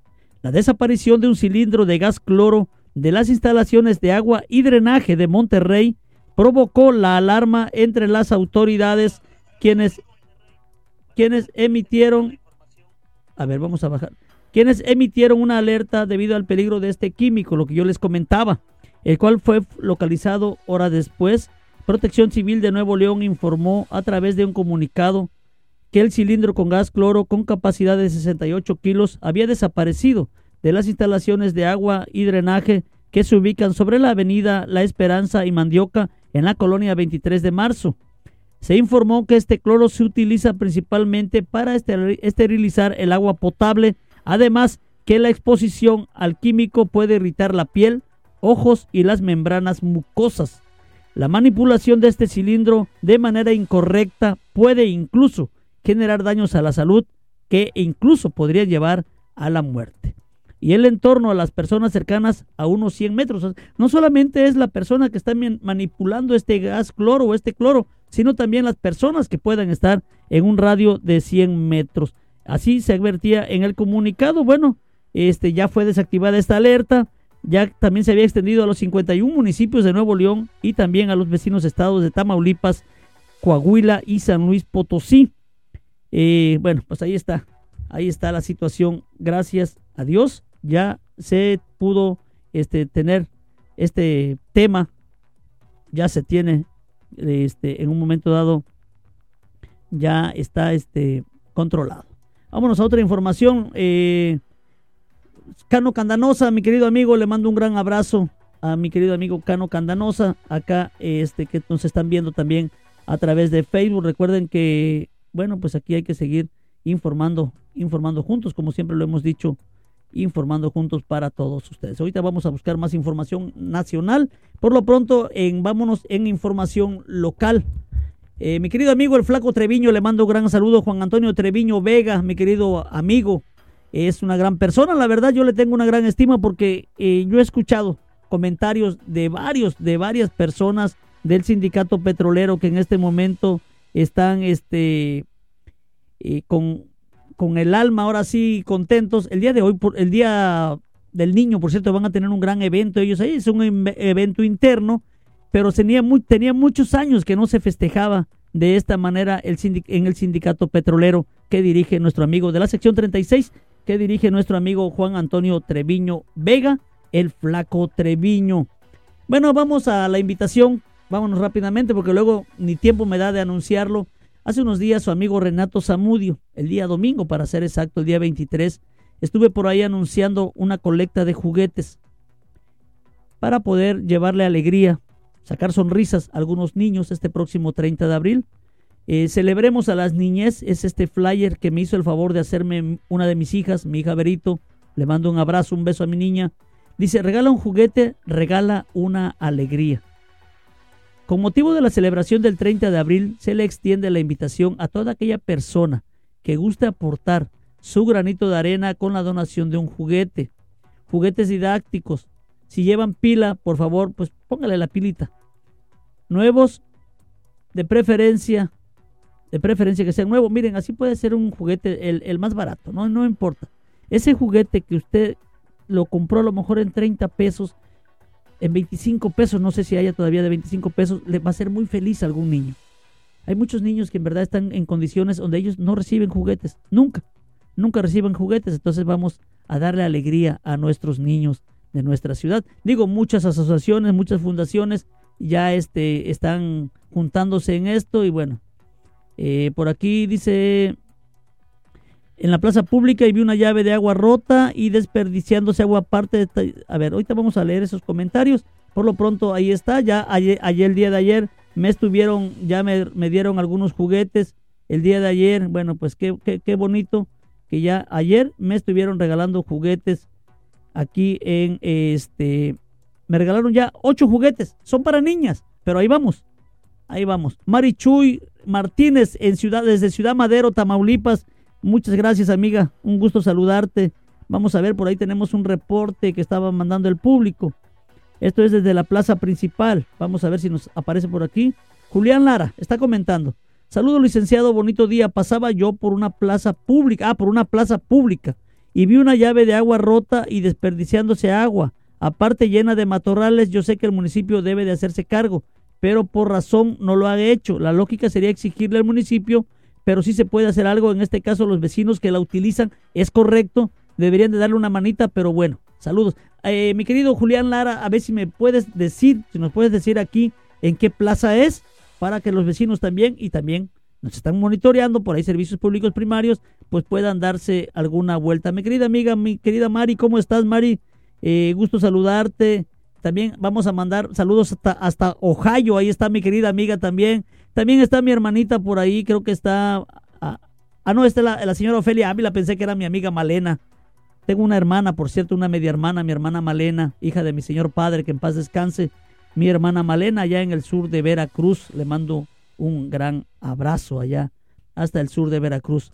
La desaparición de un cilindro de gas cloro de las instalaciones de agua y drenaje de Monterrey provocó la alarma entre las autoridades quienes quienes emitieron a ver, vamos a bajar. Quienes emitieron una alerta debido al peligro de este químico, lo que yo les comentaba, el cual fue localizado horas después. Protección Civil de Nuevo León informó a través de un comunicado que el cilindro con gas cloro con capacidad de 68 kilos había desaparecido de las instalaciones de agua y drenaje que se ubican sobre la avenida La Esperanza y Mandioca en la colonia 23 de marzo. Se informó que este cloro se utiliza principalmente para esterilizar el agua potable, además que la exposición al químico puede irritar la piel, ojos y las membranas mucosas. La manipulación de este cilindro de manera incorrecta puede incluso generar daños a la salud que incluso podría llevar a la muerte. Y el entorno a las personas cercanas a unos 100 metros. No solamente es la persona que está manipulando este gas cloro o este cloro, sino también las personas que puedan estar en un radio de 100 metros. Así se advertía en el comunicado. Bueno, este ya fue desactivada esta alerta. Ya también se había extendido a los 51 municipios de Nuevo León y también a los vecinos estados de Tamaulipas, Coahuila y San Luis Potosí. Eh, bueno, pues ahí está. Ahí está la situación. Gracias a Dios ya se pudo este, tener este tema. Ya se tiene este, en un momento dado ya está este, controlado. Vámonos a otra información. Eh, Cano Candanosa, mi querido amigo, le mando un gran abrazo a mi querido amigo Cano Candanosa, acá este, que nos están viendo también a través de Facebook. Recuerden que, bueno, pues aquí hay que seguir informando, informando juntos, como siempre lo hemos dicho informando juntos para todos ustedes. Ahorita vamos a buscar más información nacional. Por lo pronto, en, vámonos en información local. Eh, mi querido amigo el Flaco Treviño, le mando un gran saludo. Juan Antonio Treviño Vega, mi querido amigo, es una gran persona. La verdad, yo le tengo una gran estima porque eh, yo he escuchado comentarios de varios, de varias personas del sindicato petrolero que en este momento están este, eh, con con el alma ahora sí contentos. El día de hoy, por, el día del niño, por cierto, van a tener un gran evento ellos ahí, es un em, evento interno, pero tenía, muy, tenía muchos años que no se festejaba de esta manera el en el sindicato petrolero que dirige nuestro amigo de la sección 36, que dirige nuestro amigo Juan Antonio Treviño Vega, el flaco Treviño. Bueno, vamos a la invitación, vámonos rápidamente porque luego ni tiempo me da de anunciarlo. Hace unos días su amigo Renato Zamudio, el día domingo para ser exacto, el día 23, estuve por ahí anunciando una colecta de juguetes para poder llevarle alegría, sacar sonrisas a algunos niños este próximo 30 de abril. Eh, celebremos a las niñez, es este flyer que me hizo el favor de hacerme una de mis hijas, mi hija Berito. Le mando un abrazo, un beso a mi niña. Dice, regala un juguete, regala una alegría. Con motivo de la celebración del 30 de abril, se le extiende la invitación a toda aquella persona que guste aportar su granito de arena con la donación de un juguete. Juguetes didácticos. Si llevan pila, por favor, pues póngale la pilita. Nuevos, de preferencia, de preferencia que sean nuevos. Miren, así puede ser un juguete el, el más barato, ¿no? no importa. Ese juguete que usted lo compró a lo mejor en 30 pesos, en 25 pesos, no sé si haya todavía de 25 pesos, le va a ser muy feliz a algún niño. Hay muchos niños que en verdad están en condiciones donde ellos no reciben juguetes, nunca, nunca reciben juguetes, entonces vamos a darle alegría a nuestros niños de nuestra ciudad. Digo, muchas asociaciones, muchas fundaciones ya este, están juntándose en esto y bueno, eh, por aquí dice en la plaza pública y vi una llave de agua rota y desperdiciándose agua aparte. De a ver, ahorita vamos a leer esos comentarios. Por lo pronto ahí está. Ya ayer, el día de ayer me estuvieron, ya me, dieron algunos juguetes. El día de ayer, bueno, pues qué, qué, qué bonito que ya ayer me estuvieron regalando juguetes aquí en este. Me regalaron ya ocho juguetes. Son para niñas, pero ahí vamos. Ahí vamos. Marichuy Martínez en Ciudad, desde Ciudad Madero, Tamaulipas Muchas gracias, amiga. Un gusto saludarte. Vamos a ver, por ahí tenemos un reporte que estaba mandando el público. Esto es desde la plaza principal. Vamos a ver si nos aparece por aquí. Julián Lara está comentando. Saludo, licenciado, bonito día. Pasaba yo por una plaza pública, ah, por una plaza pública, y vi una llave de agua rota y desperdiciándose agua. Aparte llena de matorrales, yo sé que el municipio debe de hacerse cargo, pero por razón no lo ha hecho. La lógica sería exigirle al municipio pero sí se puede hacer algo. En este caso, los vecinos que la utilizan es correcto, deberían de darle una manita, pero bueno, saludos. Eh, mi querido Julián Lara, a ver si me puedes decir, si nos puedes decir aquí en qué plaza es, para que los vecinos también y también nos están monitoreando por ahí servicios públicos primarios, pues puedan darse alguna vuelta. Mi querida amiga, mi querida Mari, ¿cómo estás, Mari? Eh, gusto saludarte. También vamos a mandar saludos hasta, Ohio, ahí está mi querida amiga también. También está mi hermanita por ahí, creo que está... Ah, ah no, está la, la, señora Ofelia Ávila, pensé que era mi amiga Malena. Tengo una hermana, por cierto, una media hermana, mi hermana Malena, hija de mi señor padre, que en paz descanse. Mi hermana Malena, allá en el sur de Veracruz, le mando un gran abrazo allá, hasta el sur de Veracruz.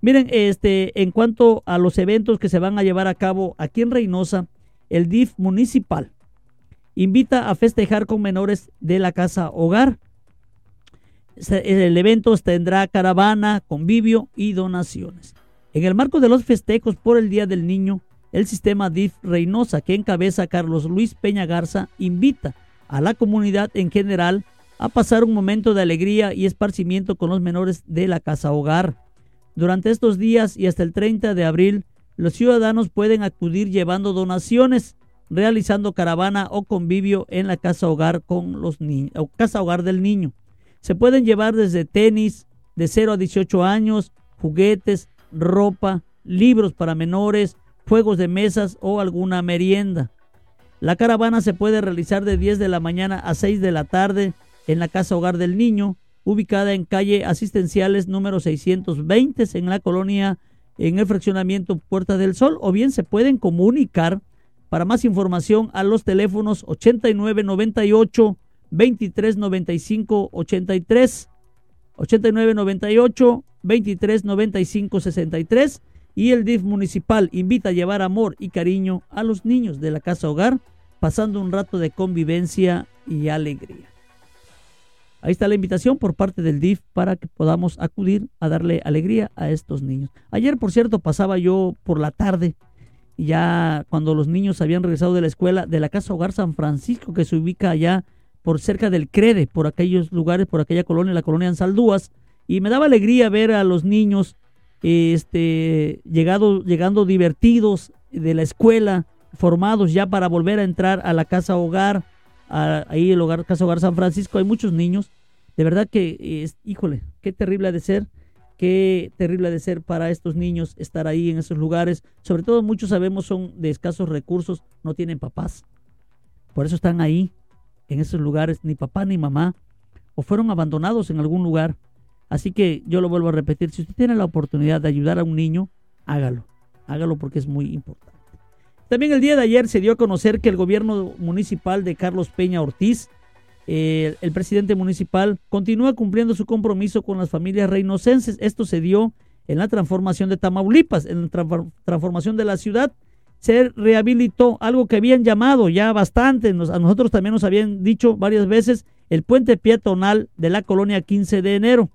Miren, este, en cuanto a los eventos que se van a llevar a cabo aquí en Reynosa, el DIF municipal invita a festejar con menores de la casa hogar el evento tendrá caravana, convivio y donaciones. En el marco de los festejos por el Día del Niño, el sistema DIF Reynosa, que encabeza Carlos Luis Peña Garza, invita a la comunidad en general a pasar un momento de alegría y esparcimiento con los menores de la casa hogar. Durante estos días y hasta el 30 de abril, los ciudadanos pueden acudir llevando donaciones, realizando caravana o convivio en la casa hogar con los niños, casa hogar del niño. Se pueden llevar desde tenis de 0 a 18 años, juguetes, ropa, libros para menores, juegos de mesas o alguna merienda. La caravana se puede realizar de 10 de la mañana a 6 de la tarde en la Casa Hogar del Niño, ubicada en calle Asistenciales número 620 en la colonia en el fraccionamiento Puerta del Sol o bien se pueden comunicar para más información a los teléfonos 8998 23 95 83 89 98 23 95 63 y el DIF municipal invita a llevar amor y cariño a los niños de la casa hogar pasando un rato de convivencia y alegría. Ahí está la invitación por parte del DIF para que podamos acudir a darle alegría a estos niños. Ayer, por cierto, pasaba yo por la tarde, ya cuando los niños habían regresado de la escuela de la Casa Hogar San Francisco, que se ubica allá por cerca del Crede, por aquellos lugares, por aquella colonia, la colonia Ansaldúas, y me daba alegría ver a los niños este, llegado, llegando divertidos de la escuela, formados ya para volver a entrar a la casa hogar, ahí el hogar, casa hogar San Francisco, hay muchos niños, de verdad que, es, híjole, qué terrible ha de ser, qué terrible ha de ser para estos niños estar ahí en esos lugares, sobre todo muchos sabemos son de escasos recursos, no tienen papás, por eso están ahí, en esos lugares, ni papá ni mamá, o fueron abandonados en algún lugar. Así que yo lo vuelvo a repetir, si usted tiene la oportunidad de ayudar a un niño, hágalo, hágalo porque es muy importante. También el día de ayer se dio a conocer que el gobierno municipal de Carlos Peña Ortiz, eh, el presidente municipal, continúa cumpliendo su compromiso con las familias reinocenses. Esto se dio en la transformación de Tamaulipas, en la transformación de la ciudad. Se rehabilitó algo que habían llamado ya bastante, a nosotros también nos habían dicho varias veces, el puente peatonal de la colonia 15 de enero,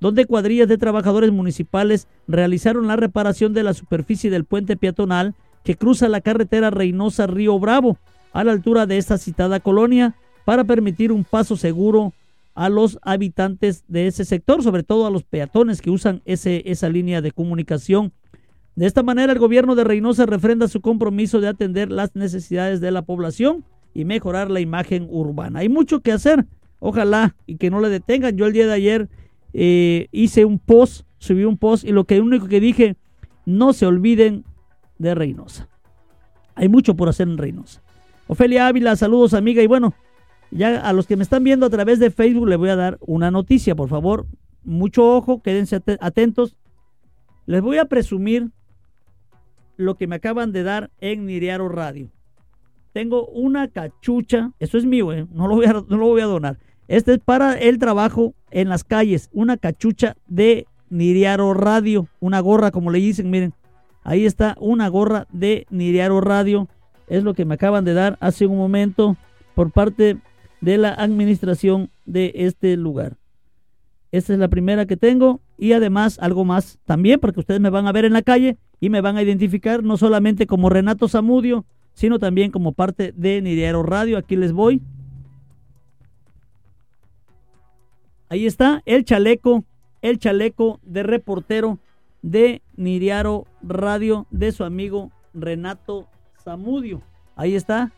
donde cuadrillas de trabajadores municipales realizaron la reparación de la superficie del puente peatonal que cruza la carretera Reynosa Río Bravo a la altura de esta citada colonia para permitir un paso seguro a los habitantes de ese sector, sobre todo a los peatones que usan ese, esa línea de comunicación de esta manera, el gobierno de Reynosa refrenda su compromiso de atender las necesidades de la población y mejorar la imagen urbana. Hay mucho que hacer, ojalá y que no le detengan. Yo el día de ayer eh, hice un post, subí un post y lo que único que dije, no se olviden de Reynosa. Hay mucho por hacer en Reynosa. Ofelia Ávila, saludos amiga y bueno, ya a los que me están viendo a través de Facebook les voy a dar una noticia, por favor, mucho ojo, quédense atentos. Les voy a presumir lo que me acaban de dar en Niriaro Radio. Tengo una cachucha, eso es mío, eh, no, lo voy a, no lo voy a donar. Este es para el trabajo en las calles, una cachucha de Niriaro Radio, una gorra como le dicen, miren, ahí está una gorra de Niriaro Radio, es lo que me acaban de dar hace un momento por parte de la administración de este lugar. Esta es la primera que tengo y además algo más también porque ustedes me van a ver en la calle y me van a identificar no solamente como Renato Zamudio, sino también como parte de Niriaro Radio. Aquí les voy. Ahí está el chaleco, el chaleco de reportero de Niriaro Radio de su amigo Renato Zamudio. Ahí está,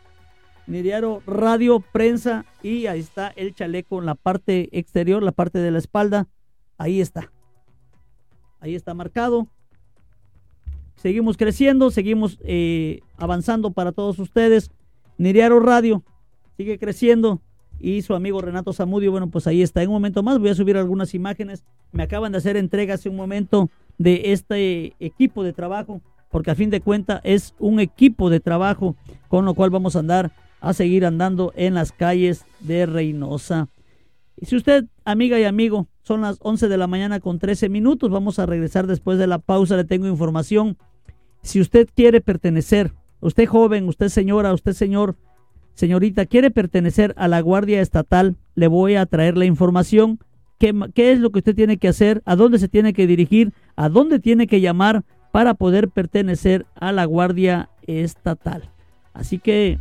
Niriaro Radio Prensa y ahí está el chaleco en la parte exterior, la parte de la espalda. Ahí está. Ahí está marcado. Seguimos creciendo, seguimos eh, avanzando para todos ustedes. Niriaro Radio sigue creciendo y su amigo Renato Zamudio, bueno, pues ahí está. En un momento más voy a subir algunas imágenes. Me acaban de hacer entrega hace un momento de este equipo de trabajo, porque a fin de cuentas es un equipo de trabajo con lo cual vamos a andar, a seguir andando en las calles de Reynosa. Y si usted, amiga y amigo, son las 11 de la mañana con 13 minutos, vamos a regresar después de la pausa, le tengo información. Si usted quiere pertenecer, usted joven, usted señora, usted señor, señorita, quiere pertenecer a la Guardia Estatal, le voy a traer la información. ¿Qué, ¿Qué, es lo que usted tiene que hacer? ¿A dónde se tiene que dirigir? ¿A dónde tiene que llamar para poder pertenecer a la Guardia Estatal? Así que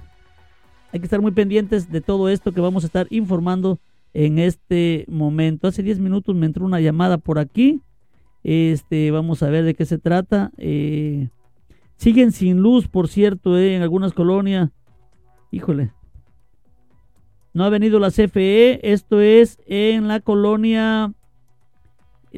hay que estar muy pendientes de todo esto que vamos a estar informando en este momento. Hace 10 minutos me entró una llamada por aquí. Este, vamos a ver de qué se trata. Eh, siguen sin luz, por cierto, eh, en algunas colonias. Híjole. No ha venido la CFE. Esto es en la colonia.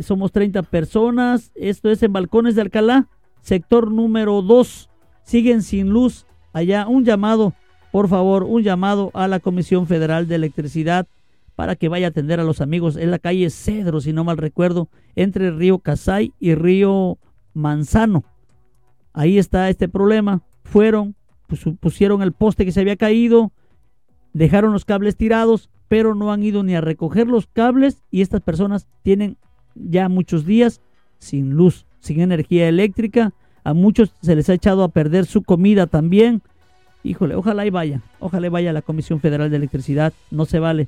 Somos 30 personas. Esto es en Balcones de Alcalá, sector número 2. Siguen sin luz. Allá un llamado, por favor, un llamado a la Comisión Federal de Electricidad para que vaya a atender a los amigos en la calle Cedro, si no mal recuerdo, entre Río Casay y Río Manzano. Ahí está este problema. Fueron, pues, pusieron el poste que se había caído, dejaron los cables tirados, pero no han ido ni a recoger los cables y estas personas tienen ya muchos días sin luz, sin energía eléctrica. A muchos se les ha echado a perder su comida también. Híjole, ojalá y vaya, ojalá y vaya la Comisión Federal de Electricidad. No se vale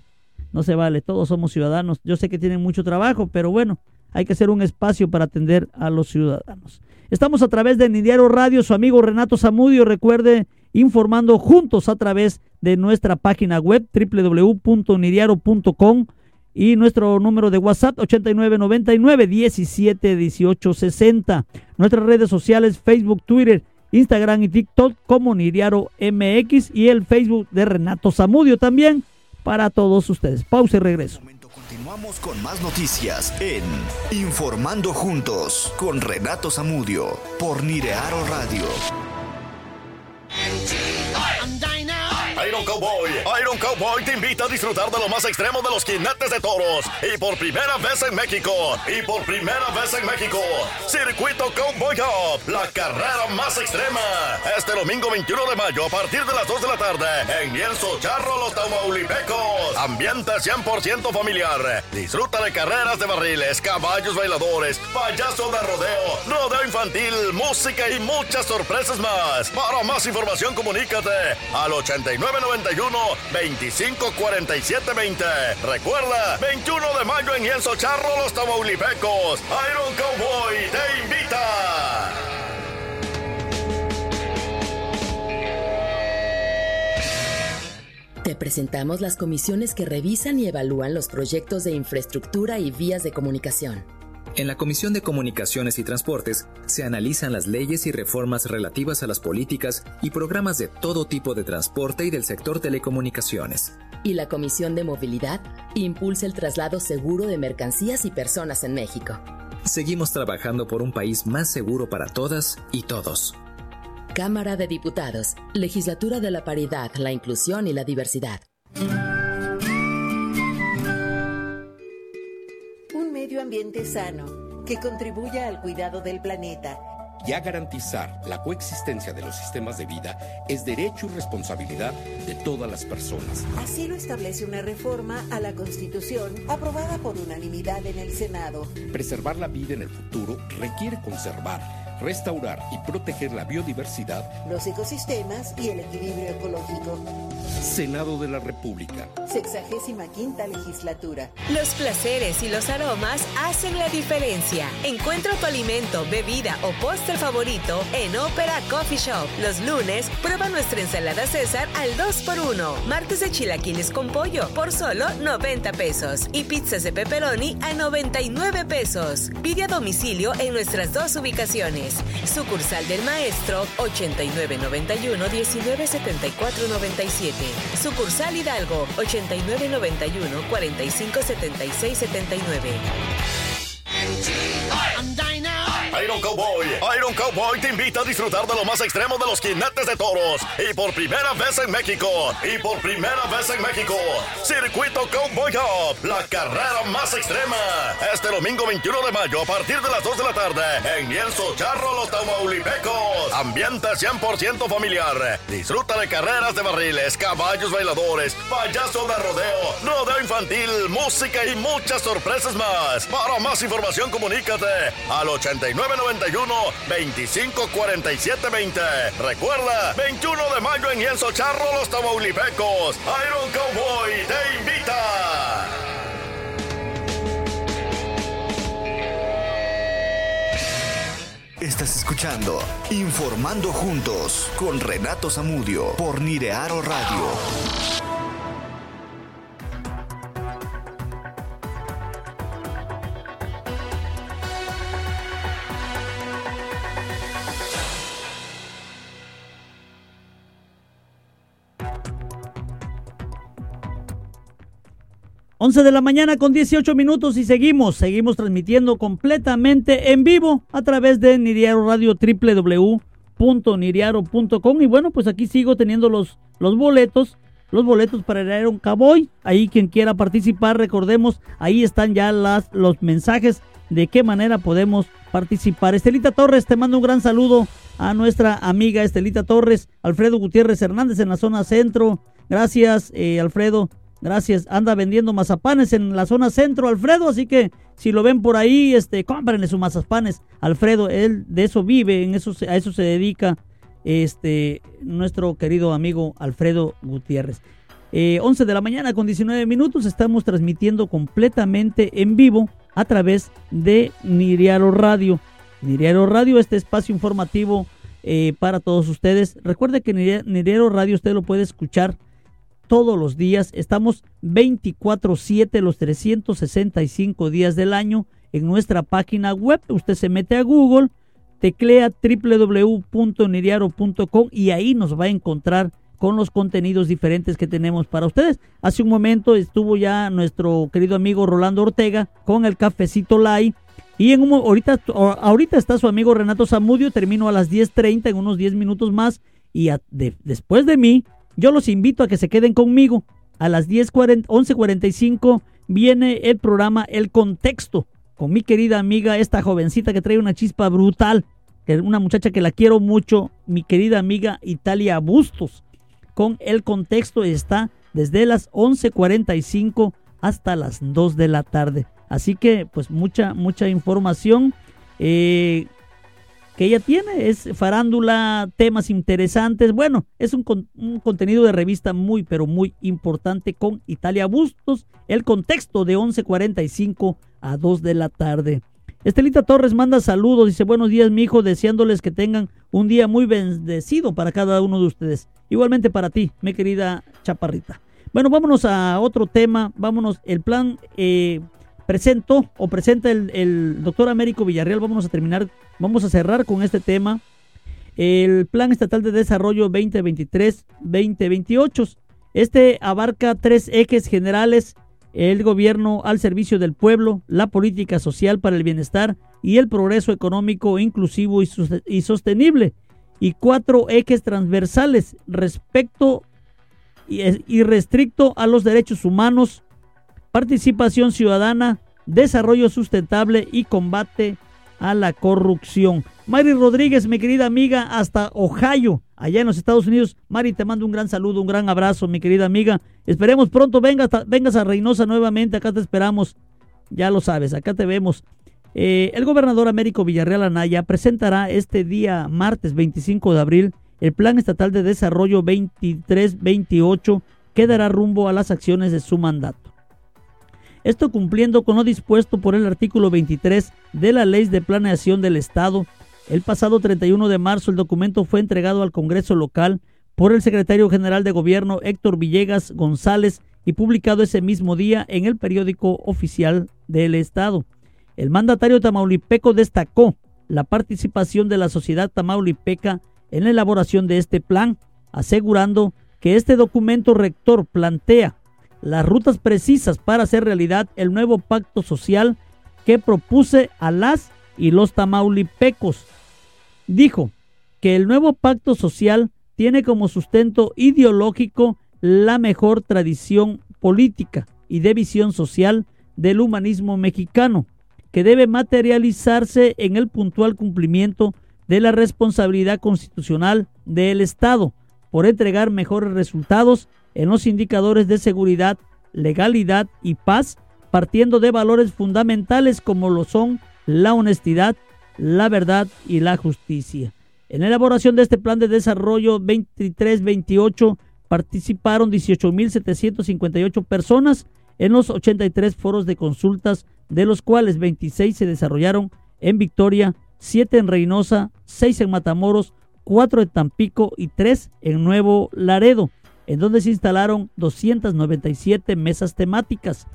no se vale, todos somos ciudadanos. Yo sé que tienen mucho trabajo, pero bueno, hay que hacer un espacio para atender a los ciudadanos. Estamos a través de Nidiaro Radio, su amigo Renato Zamudio, recuerde, informando juntos a través de nuestra página web www.nidiaro.com y nuestro número de WhatsApp 8999 17 Nuestras redes sociales Facebook, Twitter, Instagram y TikTok como Nidiaro MX y el Facebook de Renato Zamudio también para todos ustedes. Pausa y regreso. Continuamos con más noticias en Informando Juntos con Renato Zamudio por Nirearo Radio. Cowboy. Iron Cowboy te invita a disfrutar de lo más extremo de los jinetes de toros. Y por primera vez en México. Y por primera vez en México. Circuito Cowboy Cup. La carrera más extrema. Este domingo 21 de mayo a partir de las 2 de la tarde. En Lienzo Charro Los Tamaulipecos. Ambiente 100% familiar. Disfruta de carreras de barriles, caballos bailadores, payaso de rodeo, rodeo infantil, música y muchas sorpresas más. Para más información comunícate al 89 991 254720. Recuerda, 21 de mayo en Lienzo Charro, los Tamaulipecos. Iron Cowboy te invita. Te presentamos las comisiones que revisan y evalúan los proyectos de infraestructura y vías de comunicación. En la Comisión de Comunicaciones y Transportes se analizan las leyes y reformas relativas a las políticas y programas de todo tipo de transporte y del sector telecomunicaciones. Y la Comisión de Movilidad impulsa el traslado seguro de mercancías y personas en México. Seguimos trabajando por un país más seguro para todas y todos. Cámara de Diputados, Legislatura de la Paridad, la Inclusión y la Diversidad. Ambiente sano que contribuya al cuidado del planeta y a garantizar la coexistencia de los sistemas de vida es derecho y responsabilidad de todas las personas. Así lo establece una reforma a la Constitución aprobada por unanimidad en el Senado. Preservar la vida en el futuro requiere conservar restaurar y proteger la biodiversidad, los ecosistemas y el equilibrio ecológico. Senado de la República. Sexagésima quinta legislatura. Los placeres y los aromas hacen la diferencia. Encuentra tu alimento, bebida o postre favorito en Ópera Coffee Shop. Los lunes, prueba nuestra ensalada César al 2x1. Martes de chilaquiles con pollo por solo 90 pesos. Y pizzas de pepperoni a 99 pesos. Pide a domicilio en nuestras dos ubicaciones. Sucursal del Maestro 8991 197497. Sucursal Hidalgo 8991 457679. Iron Cowboy, Iron Cowboy te invita a disfrutar de lo más extremo de los jinetes de toros. Y por primera vez en México, y por primera vez en México, Circuito Cowboy Up, la carrera más extrema. Este domingo 21 de mayo a partir de las 2 de la tarde en Lienzo Charro Los Tamaulipecos. Ambiente 100% familiar. Disfruta de carreras de barriles, caballos bailadores, payaso de rodeo, rodeo infantil, música y muchas sorpresas más. Para más información comunícate al 89 991 254720. Recuerda, 21 de mayo en Lienzo Charro, Los Tamaulipecos. Iron Cowboy te invita. Estás escuchando Informando Juntos con Renato Zamudio por Nirearo Radio. 11 de la mañana con 18 minutos y seguimos, seguimos transmitiendo completamente en vivo a través de Niriaro Radio www.niriaro.com y bueno, pues aquí sigo teniendo los, los boletos, los boletos para ir a un Cowboy. Ahí quien quiera participar, recordemos, ahí están ya las, los mensajes de qué manera podemos participar. Estelita Torres, te mando un gran saludo a nuestra amiga Estelita Torres, Alfredo Gutiérrez Hernández en la zona centro. Gracias, eh, Alfredo. Gracias. Anda vendiendo mazapanes en la zona centro, Alfredo. Así que si lo ven por ahí, este, cómprenle sus mazapanes. Alfredo, él de eso vive, en eso, a eso se dedica este, nuestro querido amigo Alfredo Gutiérrez. 11 eh, de la mañana con 19 minutos estamos transmitiendo completamente en vivo a través de Niriaro Radio. Niriaro Radio, este espacio informativo eh, para todos ustedes. Recuerde que Niriaro Radio usted lo puede escuchar todos los días. Estamos 24/7 los 365 días del año en nuestra página web. Usted se mete a Google, teclea www.niriaro.com y ahí nos va a encontrar con los contenidos diferentes que tenemos para ustedes. Hace un momento estuvo ya nuestro querido amigo Rolando Ortega con el cafecito live. Y en un, ahorita, ahorita está su amigo Renato Zamudio, termino a las 10.30 en unos 10 minutos más. Y después de mí yo los invito a que se queden conmigo. A las 11.45 viene el programa El Contexto con mi querida amiga, esta jovencita que trae una chispa brutal, una muchacha que la quiero mucho, mi querida amiga Italia Bustos. Con El Contexto está desde las 11.45 hasta las 2 de la tarde. Así que pues mucha, mucha información. Eh, que ella tiene. Es farándula, temas interesantes. Bueno, es un, contenido de revista muy, pero muy importante con Italia Bustos. El contexto de 11.45 a 2 de la tarde. Estelita Torres manda saludos, dice buenos días mi hijo, deseándoles que tengan un día muy bendecido para cada uno de ustedes. Igualmente para ti, mi querida chaparrita. Bueno, vámonos a otro tema, vámonos, el plan eh, presentó o presenta el, doctor Américo Villarreal. Vamos a terminar, vamos a cerrar con este tema. El Plan Estatal de Desarrollo 2023-2028. Este abarca tres ejes generales. El gobierno al servicio del pueblo, la política social para el bienestar y el progreso económico inclusivo y sostenible. Y cuatro ejes transversales respecto y restricto a los derechos humanos, participación ciudadana, desarrollo sustentable y combate a la corrupción. Mari Rodríguez, mi querida amiga, hasta Ohio, allá en los Estados Unidos. Mari, te mando un gran saludo, un gran abrazo, mi querida amiga. Esperemos pronto vengas, vengas a Reynosa nuevamente, acá te esperamos. Ya lo sabes, acá te vemos. Eh, el gobernador Américo Villarreal Anaya presentará este día martes 25 de abril el Plan Estatal de Desarrollo 23-28 que dará rumbo a las acciones de su mandato. Esto cumpliendo con lo dispuesto por el artículo 23 de la Ley de Planeación del Estado. El pasado 31 de marzo el documento fue entregado al Congreso local por el secretario general de Gobierno Héctor Villegas González y publicado ese mismo día en el periódico oficial del Estado. El mandatario tamaulipeco destacó la participación de la sociedad tamaulipeca en la elaboración de este plan, asegurando que este documento rector plantea las rutas precisas para hacer realidad el nuevo pacto social que propuse a las y los tamaulipecos. Dijo que el nuevo pacto social tiene como sustento ideológico la mejor tradición política y de visión social del humanismo mexicano, que debe materializarse en el puntual cumplimiento de la responsabilidad constitucional del Estado por entregar mejores resultados en los indicadores de seguridad, legalidad y paz, partiendo de valores fundamentales como lo son la honestidad, la verdad y la justicia. En la elaboración de este plan de desarrollo 23-28 participaron 18.758 personas en los 83 foros de consultas, de los cuales 26 se desarrollaron en Victoria, 7 en Reynosa, 6 en Matamoros, 4 en Tampico y 3 en Nuevo Laredo, en donde se instalaron 297 mesas temáticas.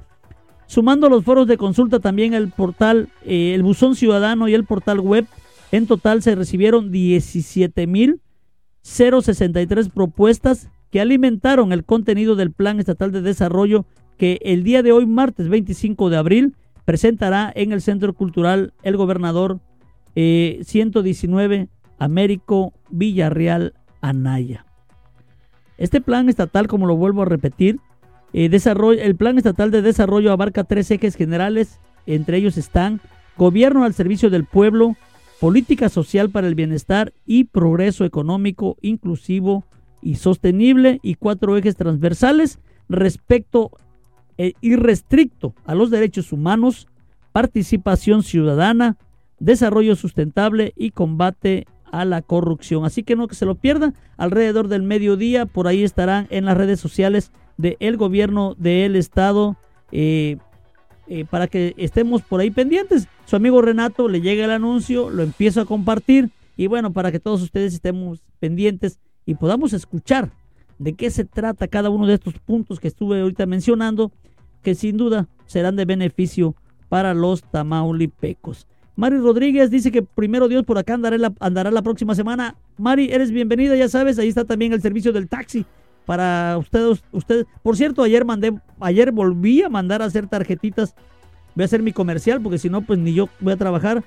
Sumando los foros de consulta también el portal, eh, el buzón ciudadano y el portal web, en total se recibieron 17.063 propuestas que alimentaron el contenido del Plan Estatal de Desarrollo que el día de hoy, martes 25 de abril, presentará en el Centro Cultural el gobernador 119 eh, Américo Villarreal Anaya. Este plan estatal, como lo vuelvo a repetir, eh, desarrollo, el plan estatal de desarrollo abarca tres ejes generales, entre ellos están gobierno al servicio del pueblo, política social para el bienestar y progreso económico inclusivo y sostenible y cuatro ejes transversales respecto e irrestricto a los derechos humanos, participación ciudadana, desarrollo sustentable y combate a la corrupción. Así que no que se lo pierda, alrededor del mediodía, por ahí estarán en las redes sociales del gobierno del estado eh, eh, para que estemos por ahí pendientes. Su amigo Renato le llega el anuncio, lo empiezo a compartir y bueno, para que todos ustedes estemos pendientes y podamos escuchar de qué se trata cada uno de estos puntos que estuve ahorita mencionando, que sin duda serán de beneficio para los tamaulipecos. Mari Rodríguez dice que primero Dios por acá andará la, próxima semana. Mari, eres bienvenida, ya sabes, ahí está también el servicio del taxi para ustedes. ustedes. Por cierto, ayer mandé, ayer volví a mandar a hacer tarjetitas. Voy a hacer mi comercial porque si no, pues ni yo voy a trabajar.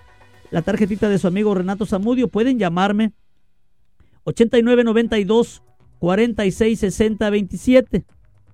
La tarjetita de su amigo Renato Zamudio. Pueden llamarme 8992 466027.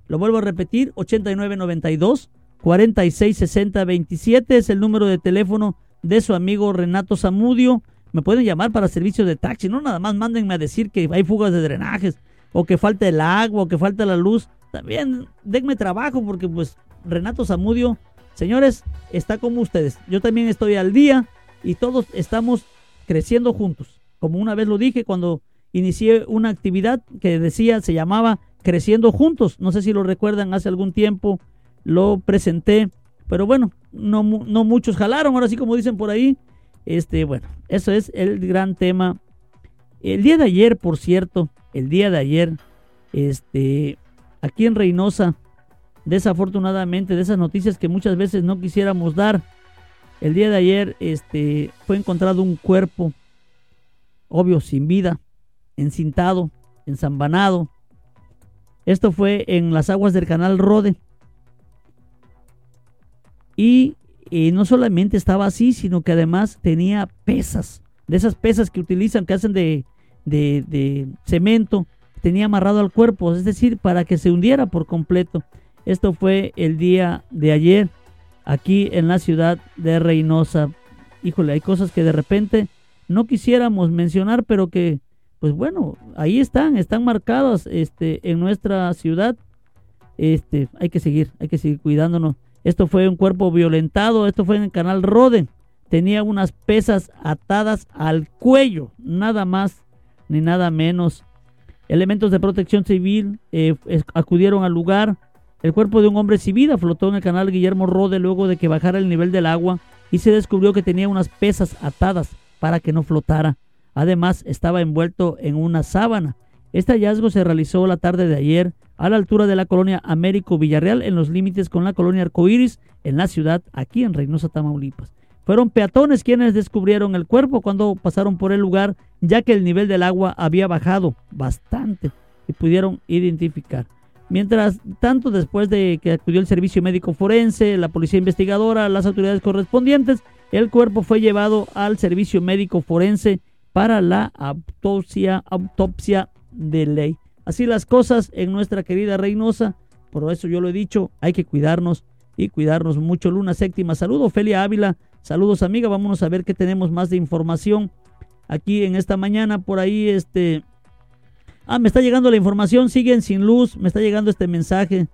Lo vuelvo a repetir, 8992 466027 es el número de teléfono de su amigo Renato Zamudio. Me pueden llamar para servicio de taxi, no nada más mándenme a decir que hay fugas de drenajes o que falta el agua o que falta la luz. También denme trabajo porque pues Renato Zamudio, señores, está como ustedes. Yo también estoy al día y todos estamos creciendo juntos. Como una vez lo dije cuando inicié una actividad que decía, se llamaba Creciendo Juntos. No sé si lo recuerdan, hace algún tiempo lo presenté, pero bueno, no, no muchos jalaron, ahora sí como dicen por ahí. Este, bueno, eso es el gran tema. El día de ayer, por cierto, el día de ayer, este, aquí en Reynosa, desafortunadamente, de esas noticias que muchas veces no quisiéramos dar, el día de ayer, este, fue encontrado un cuerpo, obvio, sin vida, encintado, ensambanado. Esto fue en las aguas del canal Rode. Y, no solamente estaba así, sino que además tenía pesas, de esas pesas que utilizan, que hacen de, de, cemento, tenía amarrado al cuerpo, es decir, para que se hundiera por completo. Esto fue el día de ayer, aquí en la ciudad de Reynosa. Híjole, hay cosas que de repente no quisiéramos mencionar, pero que, pues bueno, ahí están, están marcadas este, en nuestra ciudad. Este, hay que seguir, hay que seguir cuidándonos. Esto fue un cuerpo violentado, esto fue en el canal Rode. Tenía unas pesas atadas al cuello, nada más ni nada menos. Elementos de protección civil eh, acudieron al lugar. El cuerpo de un hombre sin vida flotó en el canal Guillermo Rode luego de que bajara el nivel del agua y se descubrió que tenía unas pesas atadas para que no flotara. Además, estaba envuelto en una sábana. Este hallazgo se realizó la tarde de ayer a la altura de la colonia Américo Villarreal, en los límites con la colonia Arcoíris, en la ciudad, aquí en Reynosa, Tamaulipas. Fueron peatones quienes descubrieron el cuerpo cuando pasaron por el lugar, ya que el nivel del agua había bajado bastante y pudieron identificar. Mientras tanto, después de que acudió el servicio médico forense, la policía investigadora, las autoridades correspondientes, el cuerpo fue llevado al servicio médico forense para la autopsia, autopsia de ley. Así las cosas en nuestra querida Reynosa. Por eso yo lo he dicho, hay que cuidarnos y cuidarnos mucho. Luna séptima, saludo Felia Ávila, saludos amiga, vámonos a ver qué tenemos más de información aquí en esta mañana. Por ahí, este... Ah, me está llegando la información, siguen sin luz, me está llegando este mensaje.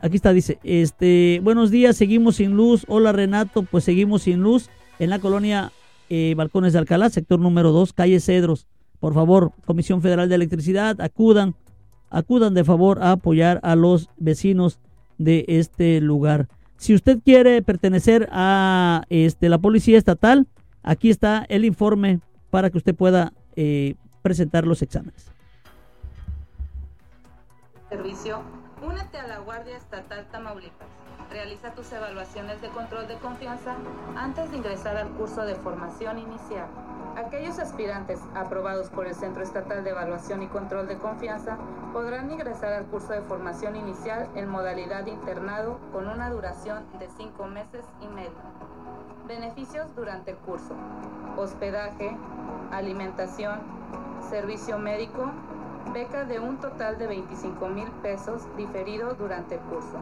Aquí está, dice, este, buenos días, seguimos sin luz. Hola Renato, pues seguimos sin luz en la colonia eh, Balcones de Alcalá, sector número 2, calle Cedros. Por favor, Comisión Federal de Electricidad, acudan, acudan de favor a apoyar a los vecinos de este lugar. Si usted quiere pertenecer a este, la Policía Estatal, aquí está el informe para que usted pueda eh, presentar los exámenes. Servicio, únete a la Guardia Estatal Tamaulipas. Realiza tus evaluaciones de control de confianza antes de ingresar al curso de formación inicial. Aquellos aspirantes aprobados por el Centro Estatal de Evaluación y Control de Confianza podrán ingresar al curso de formación inicial en modalidad internado con una duración de cinco meses y medio. Beneficios durante el curso. Hospedaje, alimentación, servicio médico, beca de un total de 25 mil pesos diferido durante el curso.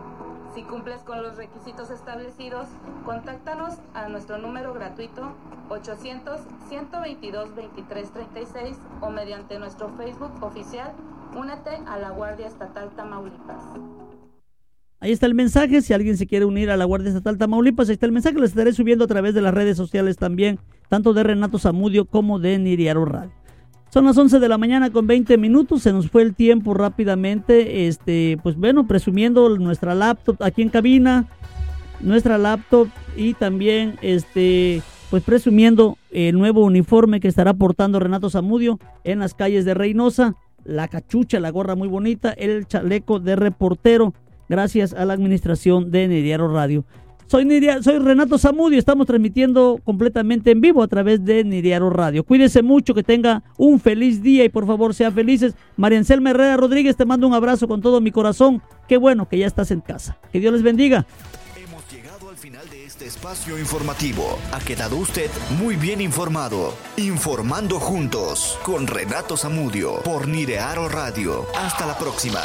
Si cumples con los requisitos establecidos, contáctanos a nuestro número gratuito 800-122-2336 o mediante nuestro Facebook oficial Únete a la Guardia Estatal Tamaulipas. Ahí está el mensaje, si alguien se quiere unir a la Guardia Estatal Tamaulipas, ahí está el mensaje, lo estaré subiendo a través de las redes sociales también, tanto de Renato Zamudio como de Niriaro Radio. Son las 11 de la mañana con 20 minutos, se nos fue el tiempo rápidamente, este, pues bueno, presumiendo nuestra laptop aquí en cabina, nuestra laptop y también este, pues presumiendo el nuevo uniforme que estará portando Renato Zamudio en las calles de Reynosa, la cachucha, la gorra muy bonita, el chaleco de reportero, gracias a la administración de Nediaro Radio. Soy, soy Renato Zamudio, estamos transmitiendo completamente en vivo a través de Nidiaro Radio. Cuídese mucho, que tenga un feliz día y por favor sea felices. María Anselma Herrera Rodríguez, te mando un abrazo con todo mi corazón. Qué bueno que ya estás en casa. Que Dios les bendiga. Hemos llegado al final de este espacio informativo. Ha quedado usted muy bien informado. Informando juntos con Renato Zamudio por Nirearo Radio. Hasta la próxima.